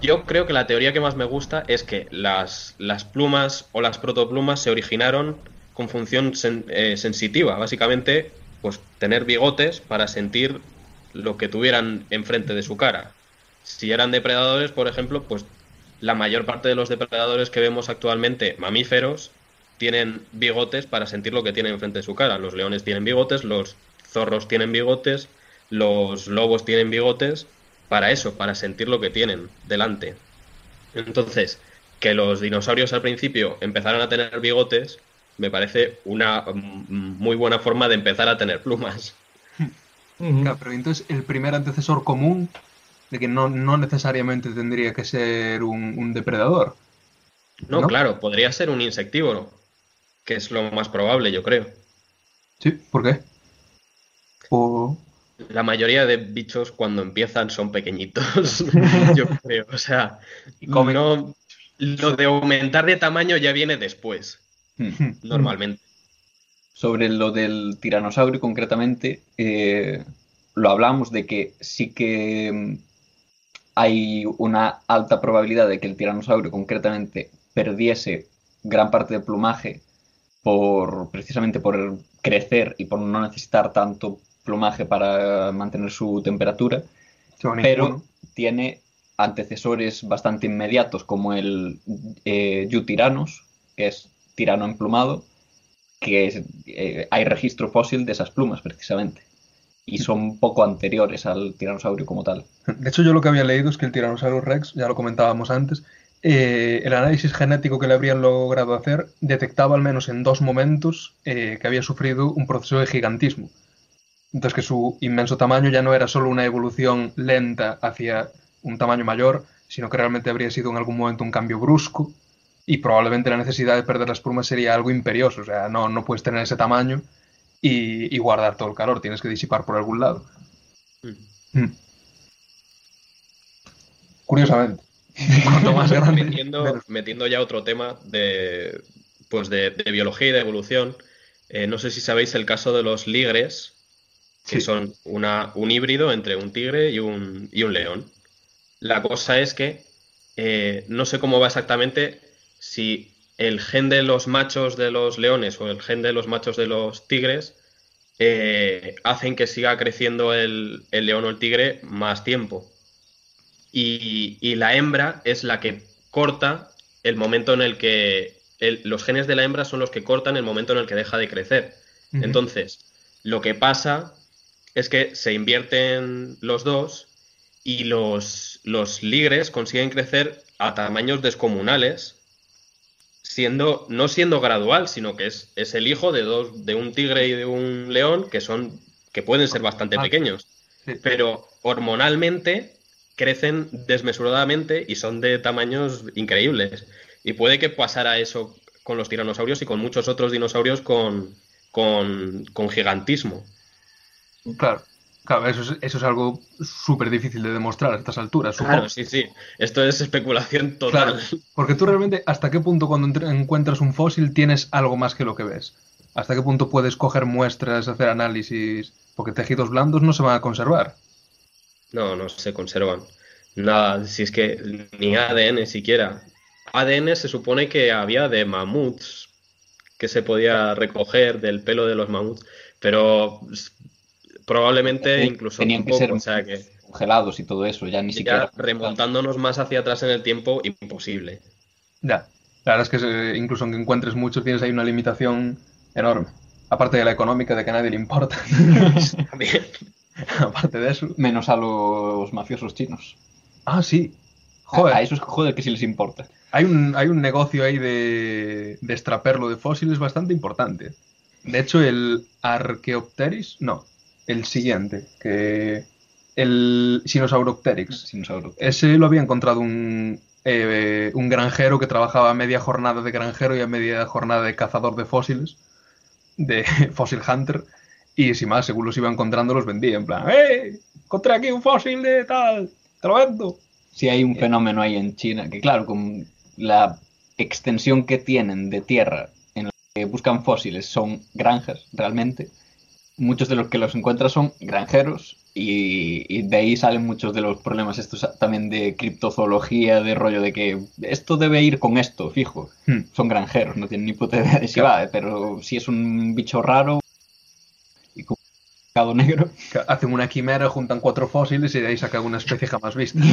yo creo que la teoría que más me gusta es que las, plumas o las protoplumas se originaron con función eh, sensitiva, básicamente, pues tener bigotes para sentir lo que tuvieran enfrente de su cara. Si eran depredadores, por ejemplo, pues la mayor parte de los depredadores que vemos actualmente, mamíferos, tienen bigotes para sentir lo que tienen enfrente de su cara. Los leones tienen bigotes, los zorros tienen bigotes, los lobos tienen bigotes, para eso, para sentir lo que tienen delante. Entonces, que los dinosaurios al principio empezaran a tener bigotes, me parece una mm, muy buena forma de empezar a tener plumas. Claro, pero entonces el primer antecesor común de que no, no necesariamente tendría que ser un, un depredador. No, ¿No? claro, podría ser un insectívoro, que es lo más probable, yo creo. Sí, ¿por qué? O... La mayoría de bichos cuando empiezan son pequeñitos, *laughs* *laughs* yo creo. O sea, no, lo de aumentar de tamaño ya viene después, Hmm. normalmente. Sobre lo del tiranosaurio concretamente, eh, lo hablamos de que sí que mm, hay una alta probabilidad de que el tiranosaurio concretamente perdiese gran parte del plumaje por precisamente por crecer y por no necesitar tanto plumaje para mantener su temperatura, pero ninguno. tiene antecesores bastante inmediatos como el eh, que es tirano emplumado, que es- eh, hay registro fósil de esas plumas precisamente. Y son poco anteriores al tiranosaurio como tal. De hecho, yo lo que había leído es que el Tyrannosaurus Rex, ya lo comentábamos antes, eh, el análisis genético que le habrían logrado hacer detectaba al menos en dos momentos eh, que había sufrido un proceso de gigantismo. Entonces que su inmenso tamaño ya no era solo una evolución lenta hacia un tamaño mayor, sino que realmente habría sido en algún momento un cambio brusco y probablemente la necesidad de perder las plumas sería algo imperioso. O sea, no, no puedes tener ese tamaño y, y guardar todo el calor, tienes que disipar por algún lado. Mm. Curiosamente. *laughs* Cuanto más grande, metiendo, metiendo ya otro tema de, pues de, de biología y de evolución. eh, no sé si sabéis el caso de los ligres, que Sí. son una, un híbrido entre un tigre y un, y un león. La cosa es que eh, no sé cómo va exactamente, si el gen de los machos de los leones o el gen de los machos de los tigres eh, hacen que siga creciendo el, el león o el tigre más tiempo. Y, y la hembra es la que corta el momento en el que el- los genes de la hembra son los que cortan el momento en el que deja de crecer. Entonces, lo que pasa es que se invierten los dos y los, los ligres consiguen crecer a tamaños descomunales, siendo, no siendo gradual, sino que es, es el hijo de dos, de un tigre y de un león, que son, que pueden ser bastante Ah, pequeños. Pero hormonalmente crecen desmesuradamente y son de tamaños increíbles. Y puede que pasara eso con los tiranosaurios y con muchos otros dinosaurios con, con, con gigantismo. Claro, claro eso, es, eso es algo súper difícil de demostrar a estas alturas. supongo. Claro, sí, sí. Esto es especulación total. Claro, porque tú realmente, ¿hasta qué punto cuando encuentras un fósil tienes algo más que lo que ves? ¿Hasta qué punto puedes coger muestras, hacer análisis? Porque tejidos blandos no se van a conservar. No, no se conservan. Nada, si es que ni ADN siquiera. ADN se supone que había de mamuts que se podía recoger del pelo de los mamuts, pero probablemente incluso Tenían que ser o sea que congelados y todo eso, ya ni ya siquiera. remontándonos más hacia atrás en el tiempo, imposible. Ya, la verdad es que incluso aunque encuentres muchos tienes ahí una limitación enorme. Aparte de la económica, de que a nadie le importa. *laughs* También. Aparte de eso. Menos a los mafiosos chinos. Ah, sí. Joder. A esos, joder, que sí les importa. Hay un, hay un negocio ahí de, de extraperlo de fósiles bastante importante. De hecho, el Archaeopteryx, no, el siguiente, que el Sinosauropteryx. Ese lo había encontrado un, eh, un granjero que trabajaba a media jornada de granjero y a media jornada de cazador de fósiles, de *laughs* Fossil Hunter, y sin más, según los iba encontrando, los vendía, en plan, ¡eh! Encontré aquí un fósil de tal, te lo vendo. Sí, hay un fenómeno ahí en China que, claro, con la extensión que tienen de tierra en la que buscan fósiles son granjas, realmente. Muchos de los que los encuentran son granjeros y, y de ahí salen muchos de los problemas estos también de criptozoología, de rollo de que esto debe ir con esto, fijo. Hmm. Son granjeros, no tienen ni puta idea de si va, pero si es un bicho raro y con un mercado negro. Hacen una quimera, juntan cuatro fósiles y de ahí sacan una especie jamás vista. *laughs*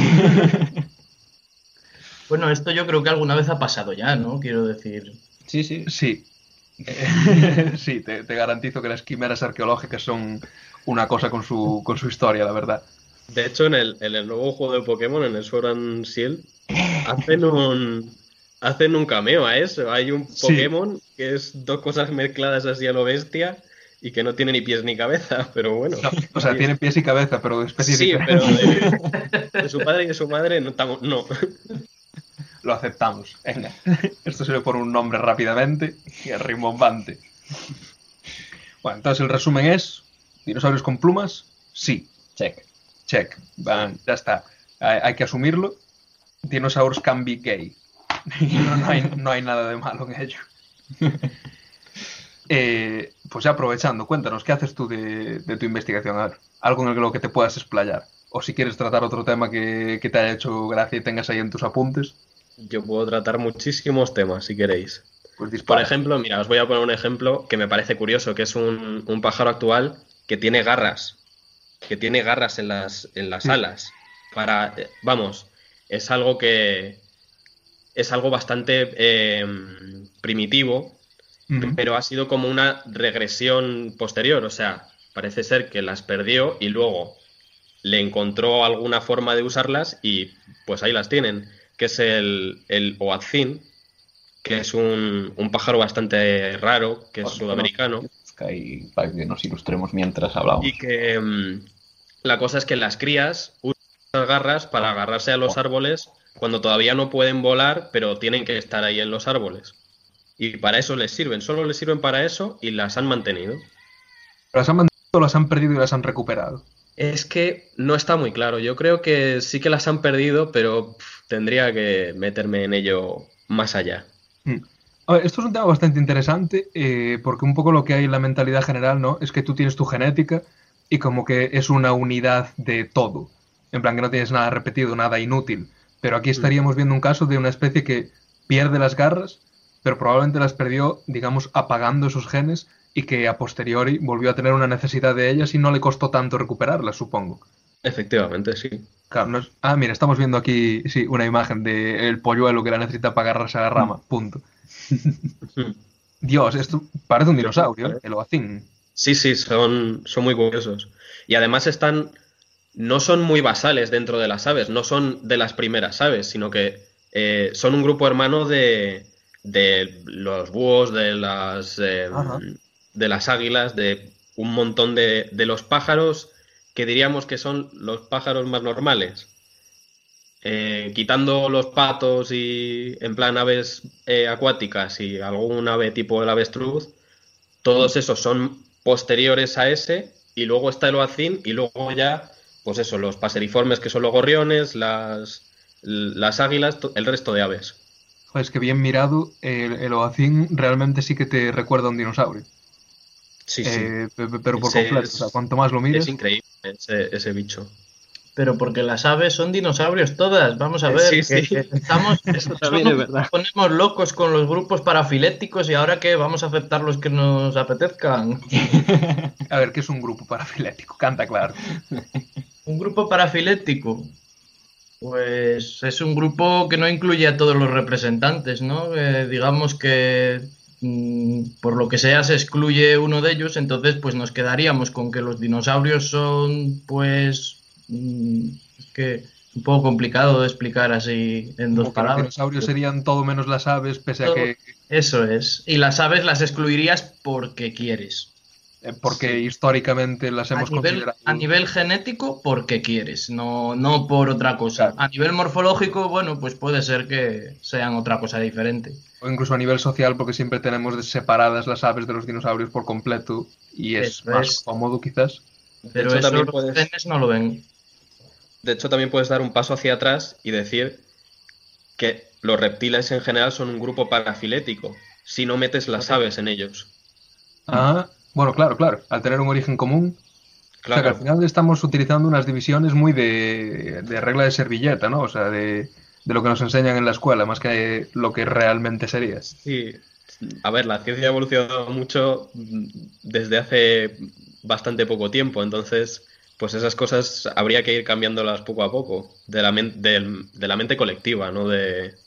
Bueno, esto yo creo que alguna vez ha pasado ya, ¿no? Quiero decir. Sí, sí. Sí. Eh, *laughs* sí, te, te garantizo que las quimeras arqueológicas son una cosa con su, con su historia, la verdad. De hecho, en el, en el nuevo juego de Pokémon, en el Sword and Shield, hacen un, hacen un cameo a eso. Hay un Sí. Pokémon que es dos cosas mezcladas así a lo bestia y que no tiene ni pies ni cabeza, *laughs* pero bueno. O sea, tiene pies y cabeza, pero especies Sí, pero de, *laughs* de su padre y de su madre no. tamo- no. Lo aceptamos. Venga. *laughs* Esto se le pone un nombre rápidamente y es rimbombante. Bueno, entonces el resumen es: ¿dinosaurios con plumas? Sí. Check. Check. Van, ya está. Hay, hay que asumirlo. Dinosaurs can be gay. No, *laughs* no hay, no hay nada de malo en ello. *laughs* Eh, pues ya aprovechando, cuéntanos, ¿qué haces tú de, de tu investigación? A ver, algo en lo que te puedas explayar. O si quieres tratar otro tema que, que te haya hecho gracia y tengas ahí en tus apuntes. Yo puedo tratar muchísimos temas si queréis. Pues Por ejemplo, mira, os voy a poner un ejemplo que me parece curioso, que es un, un pájaro actual que tiene garras, que tiene garras en las, en las Sí. alas. Para, eh, vamos, es algo que es algo bastante eh, primitivo, pero ha sido como una regresión posterior. O sea, parece ser que las perdió y luego le encontró alguna forma de usarlas y pues ahí las tienen, que es el, el Oatzin, que es un, un pájaro bastante raro, que es sudamericano. Y para que nos ilustremos mientras hablamos. Y que mm, la cosa es que las crías usan las garras para agarrarse a los árboles cuando todavía no pueden volar, pero tienen que estar ahí en los árboles. Y para eso les sirven, solo les sirven para eso y las han mantenido. ¿Las han mantenido, las han perdido y las han recuperado? Es que no está muy claro. Yo creo que sí que las han perdido, pero tendría que meterme en ello más allá. Mm. A ver, esto es un tema bastante interesante eh, porque un poco lo que hay en la mentalidad general, ¿no? Es que tú tienes tu genética y como que es una unidad de todo. En plan que no tienes nada repetido, nada inútil. Pero aquí estaríamos viendo un caso de una especie que pierde las garras, pero probablemente las perdió, digamos, apagando esos genes y que a posteriori volvió a tener una necesidad de ellas y no le costó tanto recuperarlas, supongo. Efectivamente, sí. Claro, no es- Ah, mira, estamos viendo aquí, sí, una imagen del polluelo que la necesita para agarrarse a la rama, punto. Dios, esto parece un dinosaurio, ¿eh? el oacín. Sí, sí, son, son muy curiosos. Y además están, no son muy basales dentro de las aves, no son de las primeras aves, sino que eh, son un grupo hermano de, de los búhos, de las, eh. De las águilas, de un montón de, los pájaros que diríamos que son los pájaros más normales. Eh, quitando los patos y en plan aves eh, acuáticas y algún ave tipo el avestruz, todos esos son posteriores a ese y luego está el oacín y luego ya, pues eso, los paseriformes que son los gorriones, las, las águilas, el resto de aves. Es que bien mirado, el, el oacín realmente sí que te recuerda a un dinosaurio. Sí, sí. Eh, pe- pe- pero por Ese completo, es- o sea, cuanto más lo mires... Es increíble ese, ese bicho. Pero porque las aves son dinosaurios todas, vamos a ver. Sí, sí. que *laughs* estamos, Eso también somos- es verdad. nos ponemos locos con los grupos parafiléticos y ahora que vamos a aceptar los que nos apetezcan. *laughs* A ver, ¿qué es un grupo parafilético? Canta claro. *laughs* Un grupo parafilético. Pues es un grupo que no incluye a todos los representantes, ¿no? Eh, digamos que por lo que sea se excluye uno de ellos, entonces pues nos quedaríamos con que los dinosaurios son pues mm, es que un poco complicado de explicar así en dos que los palabras. dinosaurios serían todo menos las aves, pese a que... Eso es. Y las aves las excluirías porque quieres. Eh, Porque históricamente las A hemos nivel, considerado... a nivel genético, porque quieres, no, no por otra cosa. A nivel morfológico, bueno, pues puede ser que sean otra cosa diferente. O incluso a nivel social, porque siempre tenemos separadas las aves de los dinosaurios por completo y es Eso más es. cómodo quizás. Pero hecho, eso también los puedes- genes no lo ven. De hecho, también puedes dar un paso hacia atrás y decir que los reptiles en general son un grupo parafilético, si no metes las aves en ellos. Ah, bueno, claro, claro. Al tener un origen común, o sea que al Claro. final estamos utilizando unas divisiones muy de, de regla de servilleta, ¿no? O sea, de, de lo que nos enseñan en la escuela, más que lo que realmente sería. Sí, a ver, la ciencia ha evolucionado mucho desde hace bastante poco tiempo, entonces, pues esas cosas habría que ir cambiándolas poco a poco, de la, men- del- de la mente colectiva, no de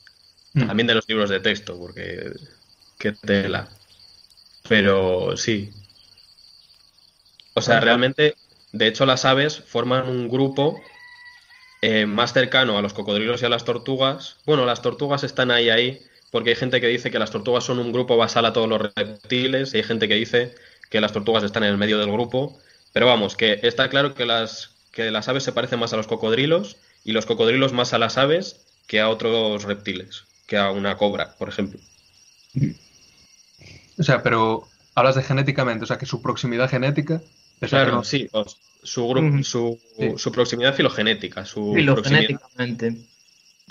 Mm. también de los libros de texto, porque qué tela. Pero sí. O sea, realmente, de hecho, las aves forman un grupo eh, más cercano a los cocodrilos y a las tortugas. Bueno, las tortugas están ahí, ahí, porque hay gente que dice que las tortugas son un grupo basal a todos los reptiles, y hay gente que dice que las tortugas están en el medio del grupo. Pero vamos, que está claro que las, que las aves se parecen más a los cocodrilos y los cocodrilos más a las aves que a otros reptiles, que a una cobra, por ejemplo. O sea, pero hablas de genéticamente, o sea, que su proximidad genética... a Claro, no- sí, su, gru- Ujú. su, Sí. su proximidad filogenética, su proximidad. Filogenéticamente.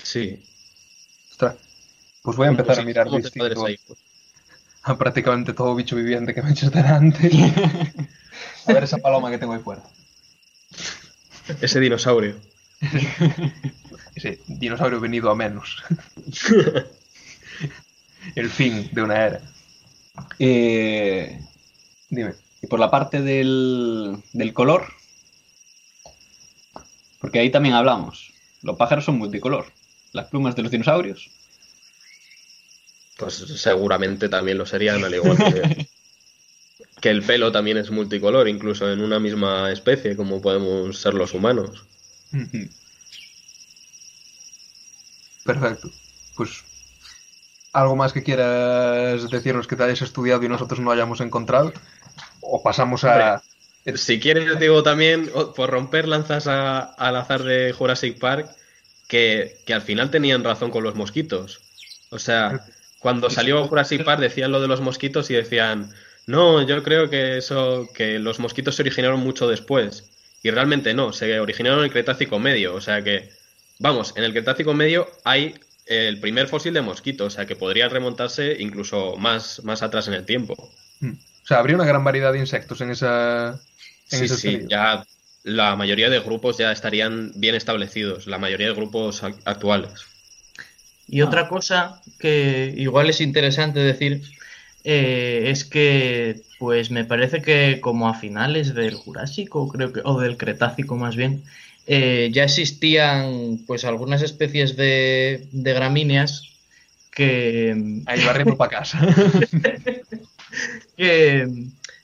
Sí. Ostras, pues voy a empezar a Como si- mirar distinto a a prácticamente todo bicho viviente que me eches delante. *laughs* a ver esa paloma que tengo ahí fuera. Ese dinosaurio. Ese dinosaurio venido a menos. *laughs* El fin de una era. Eh, Dime. Y por la parte del, del color, porque ahí también hablamos. Los pájaros son multicolor. Las plumas de los dinosaurios. Pues seguramente también lo serían, al igual que, *laughs* que el pelo también es multicolor, incluso en una misma especie, como podemos ser los humanos. *laughs* Perfecto. Pues algo más que quieras decirnos que te hayas estudiado y nosotros no hayamos encontrado. O pasamos a. Si quieres, digo también, por romper lanzas a- al azar de Jurassic Park, que, que al final tenían razón con los mosquitos. O sea, cuando salió Jurassic Park decían lo de los mosquitos y decían, no, yo creo que eso, que los mosquitos se originaron mucho después. Y realmente no, se originaron en el Cretácico Medio. O sea que, vamos, en el Cretácico Medio hay el primer fósil de mosquito, o sea que podría remontarse incluso más, más atrás en el tiempo. O sea, habría una gran variedad de insectos en esa. En Sí, ese sí, ya la mayoría de grupos ya estarían bien establecidos, la mayoría de grupos ac- actuales. Y otra cosa que igual es interesante decir eh, es que, pues me parece que como a finales del Jurásico, creo que, o del Cretácico más bien, eh, ya existían pues algunas especies de, de gramíneas que, Ahí barriendo para casa. *laughs* *laughs* que,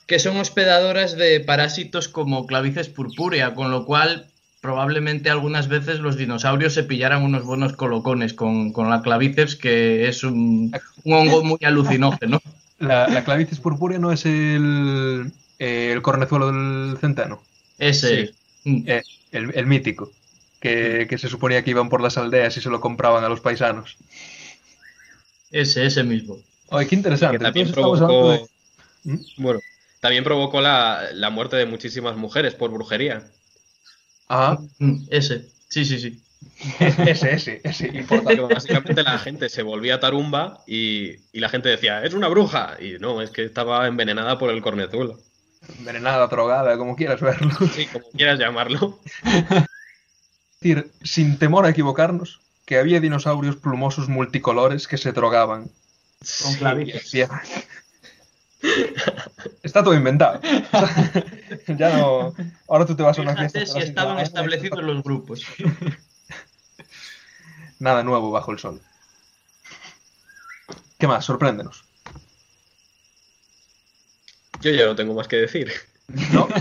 que son hospedadoras de parásitos como clavices purpúrea, con lo cual probablemente algunas veces los dinosaurios se pillaran unos buenos colocones con, con la claviceps, que es un, un hongo muy alucinógeno. La, la clavicis purpúrea no es el, eh, el cornezuelo del centeno. Ese. Eh, el, el mítico. Que, que se suponía que iban por las aldeas y se lo compraban a los paisanos. Ese, ese mismo. Ay, qué interesante. Que también provocó, de- ¿Mm? bueno, también provocó la, la muerte de muchísimas mujeres por brujería. Ah, Mm, Ese. Sí, sí, sí. *laughs* ese, ese, ese. Porque *laughs* básicamente la gente se volvía tarumba y, y la gente decía, es una bruja. Y no, es que estaba envenenada por el cornezuelo. Envenenada, drogada, como quieras verlo. Sí, como quieras llamarlo. decir, sin temor a equivocarnos, que había dinosaurios plumosos multicolores que se drogaban. Con clavices. Bien. Está todo inventado. *laughs* ya no. Ahora tú te vas a una fiesta. Si estaban establecidos los grupos. *laughs* Nada nuevo bajo el sol. ¿Qué más? Sorpréndenos. Yo ya no tengo más que decir. ¿No? *laughs*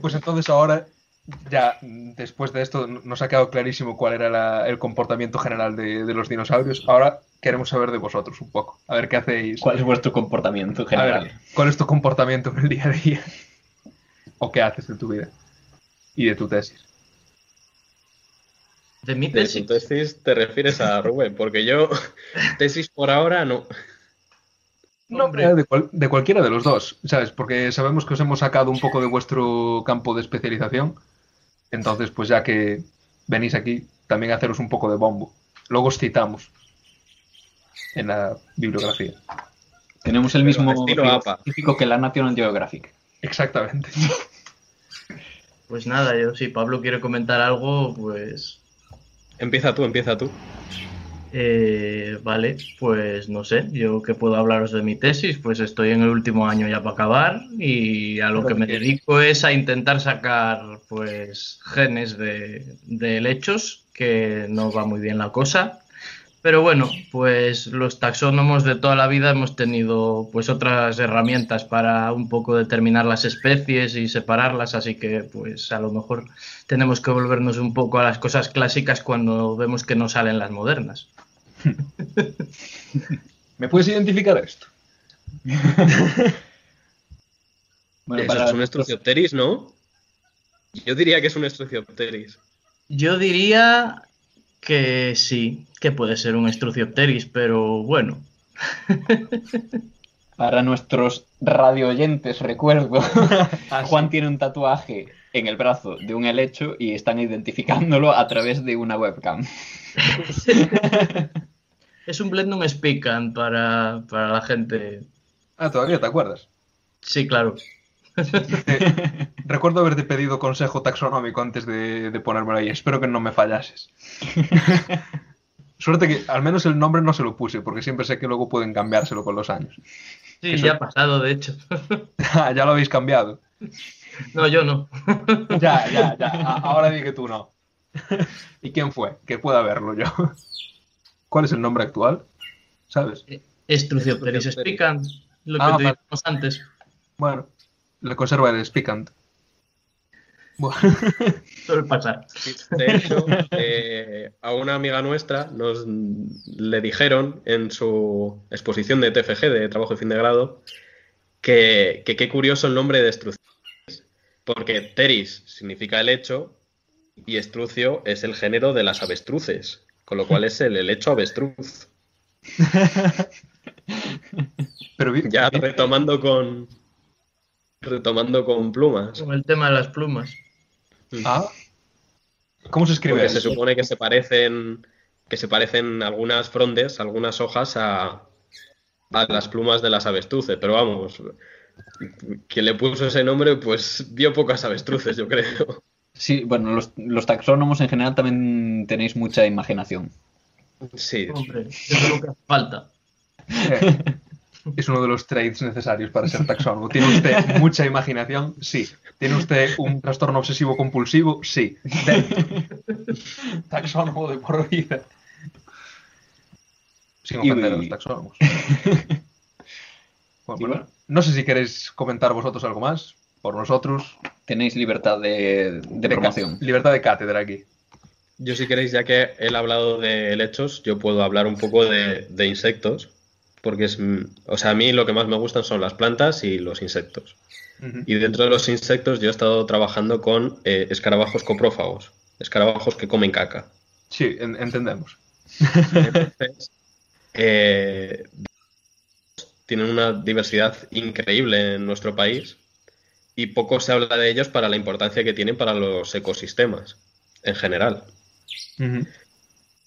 Pues entonces ahora, ya después de esto, nos ha quedado clarísimo cuál era la- el comportamiento general de, de los dinosaurios. Ahora queremos saber de vosotros un poco. A ver qué hacéis. ¿Cuál es vuestro comportamiento A general? ver, ¿cuál es tu comportamiento en el día a día? ¿O qué haces en tu vida? Y de tu tesis. De mi De tesis. tu tesis te refieres a Rubén, porque yo tesis por ahora no. No, de, cual- de cualquiera de los dos, ¿sabes? Porque sabemos que os hemos sacado un poco de vuestro campo de especialización. Entonces, pues ya que venís aquí, también haceros un poco de bombo. Luego os citamos en la bibliografía. Tenemos el mismo estilo científico que la National Geographic. Exactamente. *laughs* Pues nada, yo si Pablo quiere comentar algo, pues Empieza tú, empieza tú. Eh, vale, pues no sé, yo que puedo hablaros de mi tesis, pues estoy en el último año ya para acabar y a lo que me dedico es a intentar sacar pues genes de, de helechos, que no va muy bien la cosa. Pero bueno, pues los taxónomos de toda la vida hemos tenido pues otras herramientas para un poco determinar las especies y separarlas, así que pues a lo mejor tenemos que volvernos un poco a las cosas clásicas cuando vemos que no salen las modernas. ¿Me puedes identificar esto? *laughs* Bueno, Eso para es un Struciopteris, ¿no? Yo diría que es un Struciopteris. Yo diría que sí, que puede ser un Struciopteris, pero bueno. *laughs* Para nuestros radio oyentes, recuerdo, *laughs* Juan tiene un tatuaje en el brazo de un helecho y están identificándolo a través de una webcam. Es un Blendung Spican para, para la gente. Ah, todavía te acuerdas. Sí, claro. *laughs* Recuerdo haberte pedido consejo taxonómico antes de, de ponérmelo ahí. Espero que no me fallases. *laughs* Suerte que al menos el nombre no se lo puse, porque siempre sé que luego pueden cambiárselo con los años. Sí, Eso- ya ha pasado, de hecho. *laughs* Ah, ya lo habéis cambiado. No, yo no. Ya, ya, ya. Ahora di que tú no. ¿Y quién fue? Que pueda verlo yo. ¿Cuál es el nombre actual? ¿Sabes? Struciopteris Spican, lo que Ah, te dijimos antes. Bueno, le conserva el Spicant. Bueno, *laughs* Suele pasar. De hecho, eh, a una amiga nuestra nos le dijeron en su exposición de TFG, de trabajo de fin de grado, que que qué curioso el nombre de Struciopteris, porque Teris significa helecho y estrucio es el género de las avestruces, con lo cual es el helecho avestruz. *laughs* pero Ya retomando con retomando con plumas. Con el tema de las plumas. Ah, ¿cómo se escribe Porque eso? se supone que se parecen que se parecen algunas frondes, algunas hojas a, a las plumas de las avestruces, pero vamos, quien le puso ese nombre, pues vio pocas avestruces, yo creo. Sí, bueno, los, los taxónomos en general también tenéis mucha imaginación. Sí. Hombre, eso es lo que hace falta. Es uno de los traits necesarios para ser taxónomo. ¿Tiene usted mucha imaginación? Sí. ¿Tiene usted un trastorno obsesivo compulsivo? Sí. Taxónomo de por vida. Sin ofender a los taxónomos. *laughs* Bueno, bueno, no sé si queréis comentar vosotros algo más. Por nosotros. Tenéis libertad de, de promoción. Libertad de cátedra aquí. Yo si queréis, ya que él ha hablado de helechos, yo puedo hablar un poco de, de insectos, porque es, mm, o sea, a mí lo que más me gustan son las plantas y los insectos. Y dentro de los insectos yo he estado trabajando con eh, escarabajos coprófagos, escarabajos que comen caca. Sí, en- entendemos. Entonces, eh, tienen una diversidad increíble en nuestro país y poco se habla de ellos para la importancia que tienen para los ecosistemas en general.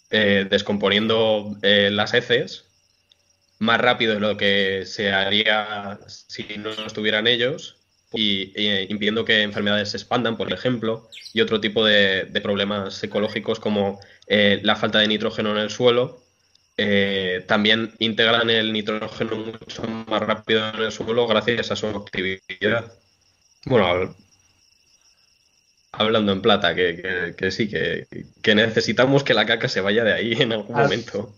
Eh, descomponiendo eh, las heces más rápido de lo que se haría si no estuvieran ellos y e impidiendo que enfermedades se expandan, por ejemplo, y otro tipo de, de problemas ecológicos como eh, la falta de nitrógeno en el suelo. eh, también integran el nitrógeno mucho más rápido en el suelo gracias a su actividad. Bueno, hablando en plata, que, que- que sí, que, que necesitamos que la caca se vaya de ahí en algún momento.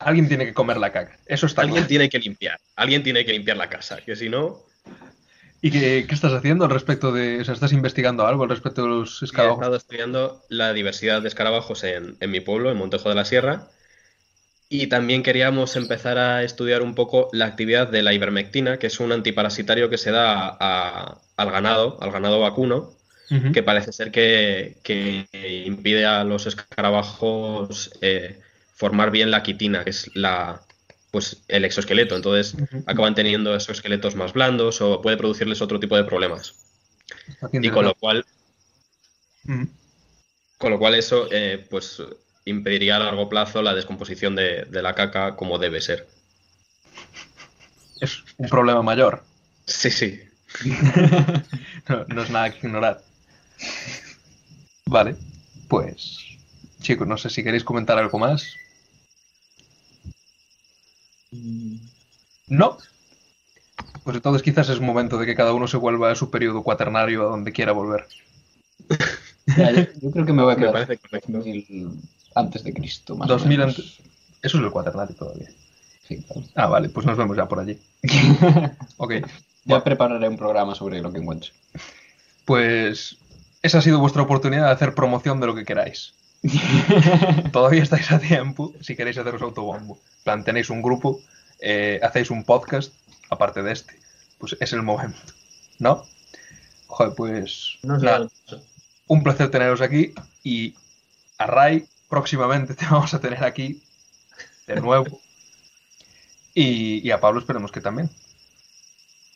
Alguien tiene que comer la caca. Eso está Alguien claro. tiene que limpiar, alguien tiene que limpiar la casa, que si no, ¿Y qué, qué estás haciendo al respecto de... O sea, ¿estás investigando algo al respecto de los he escarabajos? estado estudiando la diversidad de escarabajos en, en mi pueblo, en Montejo de la Sierra, y también queríamos empezar a estudiar un poco la actividad de la ivermectina, que es un antiparasitario que se da a- al ganado, al ganado vacuno, que parece ser que, que impide a los escarabajos eh, formar bien la quitina, que es la pues el exoesqueleto. Entonces acaban teniendo exoesqueletos más blandos o puede producirles otro tipo de problemas. Y con lo cual, con lo cual eso eh, pues impediría a largo plazo la descomposición de, de la caca como debe ser. Es un problema mayor. Sí, sí. *laughs* No, no es nada que ignorar. Vale, pues chicos, no sé si queréis comentar algo más. No. Pues entonces quizás es momento de que cada uno se vuelva a su periodo cuaternario a donde quiera volver. *laughs* Ya, yo, yo creo que me voy a Me quedar parece correcto. 2000 antes de Cristo, más 2000 o menos. antes. Eso es el cuaternario todavía. Sí, claro. Ah, vale, pues nos vemos ya por allí. *laughs* Ok, Ya prepararé un programa sobre lo que encuentre. pues esa ha sido vuestra oportunidad de hacer promoción de lo que queráis. *laughs* Todavía estáis a tiempo si queréis haceros autobombo. Plan, tenéis un grupo, eh, hacéis un podcast, aparte de este. Pues es el momento. ¿No? Joder, pues. No sé. nada, un placer teneros aquí y a Ray próximamente te *laughs* vamos a tener aquí de nuevo. Y, y a Pablo esperemos que también.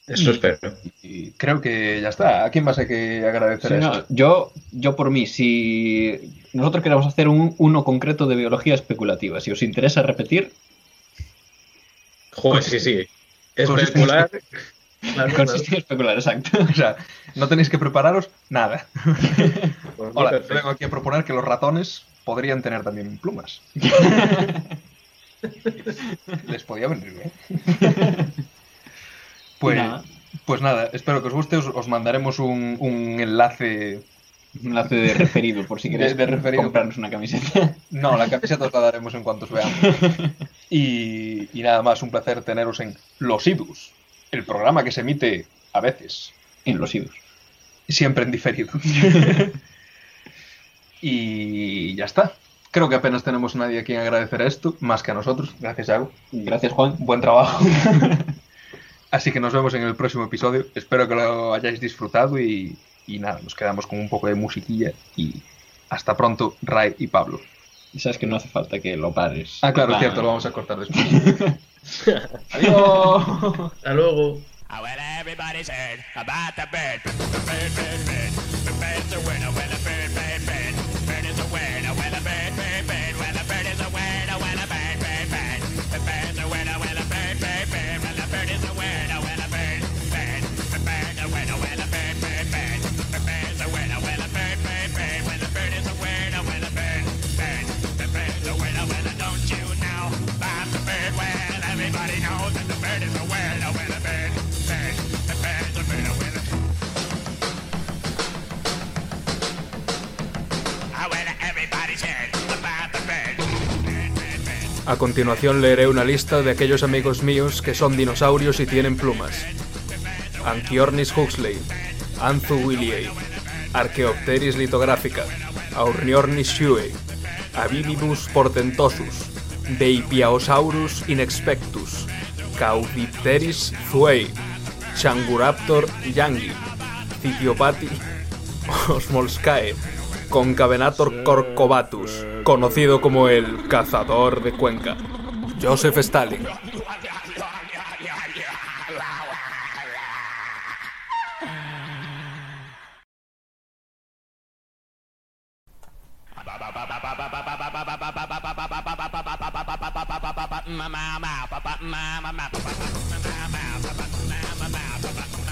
Eso Y- espero. Y creo que ya está. ¿A quién más hay que agradecer Sí, no, esto? yo, yo por mí, si nosotros queremos hacer un, uno concreto de biología especulativa, si os interesa repetir, Joder, sí, sí. Consiste- Especular. *laughs* Claro, consiste en especular, exacto. O sea, no tenéis que prepararos nada. Mí, Hola, perfecto. vengo aquí a proponer que los ratones podrían tener también plumas. *laughs* Les podía venir bien. *laughs* Pues Nada. pues nada espero que os guste. Os, os mandaremos un, un enlace. Un enlace de referido, por si queréis de referido. comprarnos una camiseta. No, la camiseta os la daremos en cuanto os veamos. *laughs* Y, y nada más, un placer teneros en Los Idus, el programa que se emite a veces, En los idos. siempre en diferido. Y ya está. Creo que apenas tenemos nadie a quien agradecer esto, más que a nosotros. Gracias, Yago. Gracias, Juan. Buen trabajo. *laughs* *laughs* Así que nos vemos en el próximo episodio. Espero que lo hayáis disfrutado y, y nada, nos quedamos con un poco de musiquilla y hasta pronto, Ray y Pablo. Y sabes que no hace falta que lo pares. Ah, claro, es cierto, lo vamos a cortar después. *laughs* Adiós. Hasta luego. Ah, well, everybody's heard about the bird. Bird, bird, bird. The bird's a winner. Well, a bird, bird, bird. Bird A continuación leeré una lista de aquellos amigos míos que son dinosaurios y tienen plumas. Anchiornis huxley, Anthu williei, Archaeopteris litográfica, Aurniornis shuei, Aviminus portentosus, Beipiaosaurus inexpectus, Caudipteris zuei, Changuraptor yangi, Citiopati *laughs* osmolskae, Concavenator corcovatus, conocido como el cazador de Cuenca, Joseph Stalin.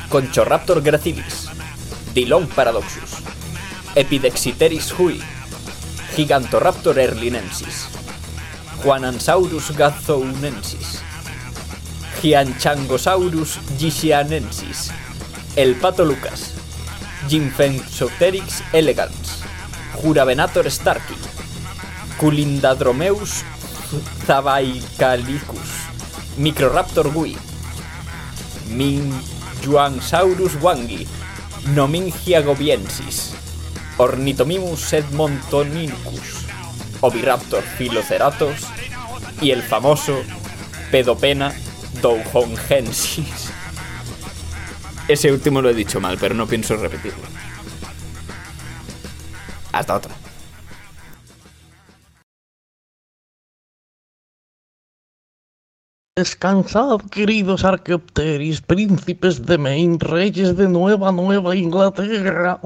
Conchoraptor gracilis, Dilon paradoxus, Epidexiteris hui, Gigantoraptor erlinensis, Juanansaurus gazounensis, Gianchangosaurus gisianensis, El pato Lucas, Gymphensopteryx elegans, Juravenator starki, Culindadromeus zabaicalicus, Microraptor gui, Minjuansaurus wangi, Nomingia gobiensis, Ornithomimus edmontonicus, Oviraptor philoceratos y el famoso Pedopena doujongensis. Ese último lo he dicho mal, pero no pienso repetirlo. Hasta otra. Descansad, queridos Arqueopteris, príncipes de Maine, reyes de Nueva Nueva Inglaterra.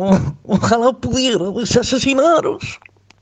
Ojalá pudiera desasesinaros.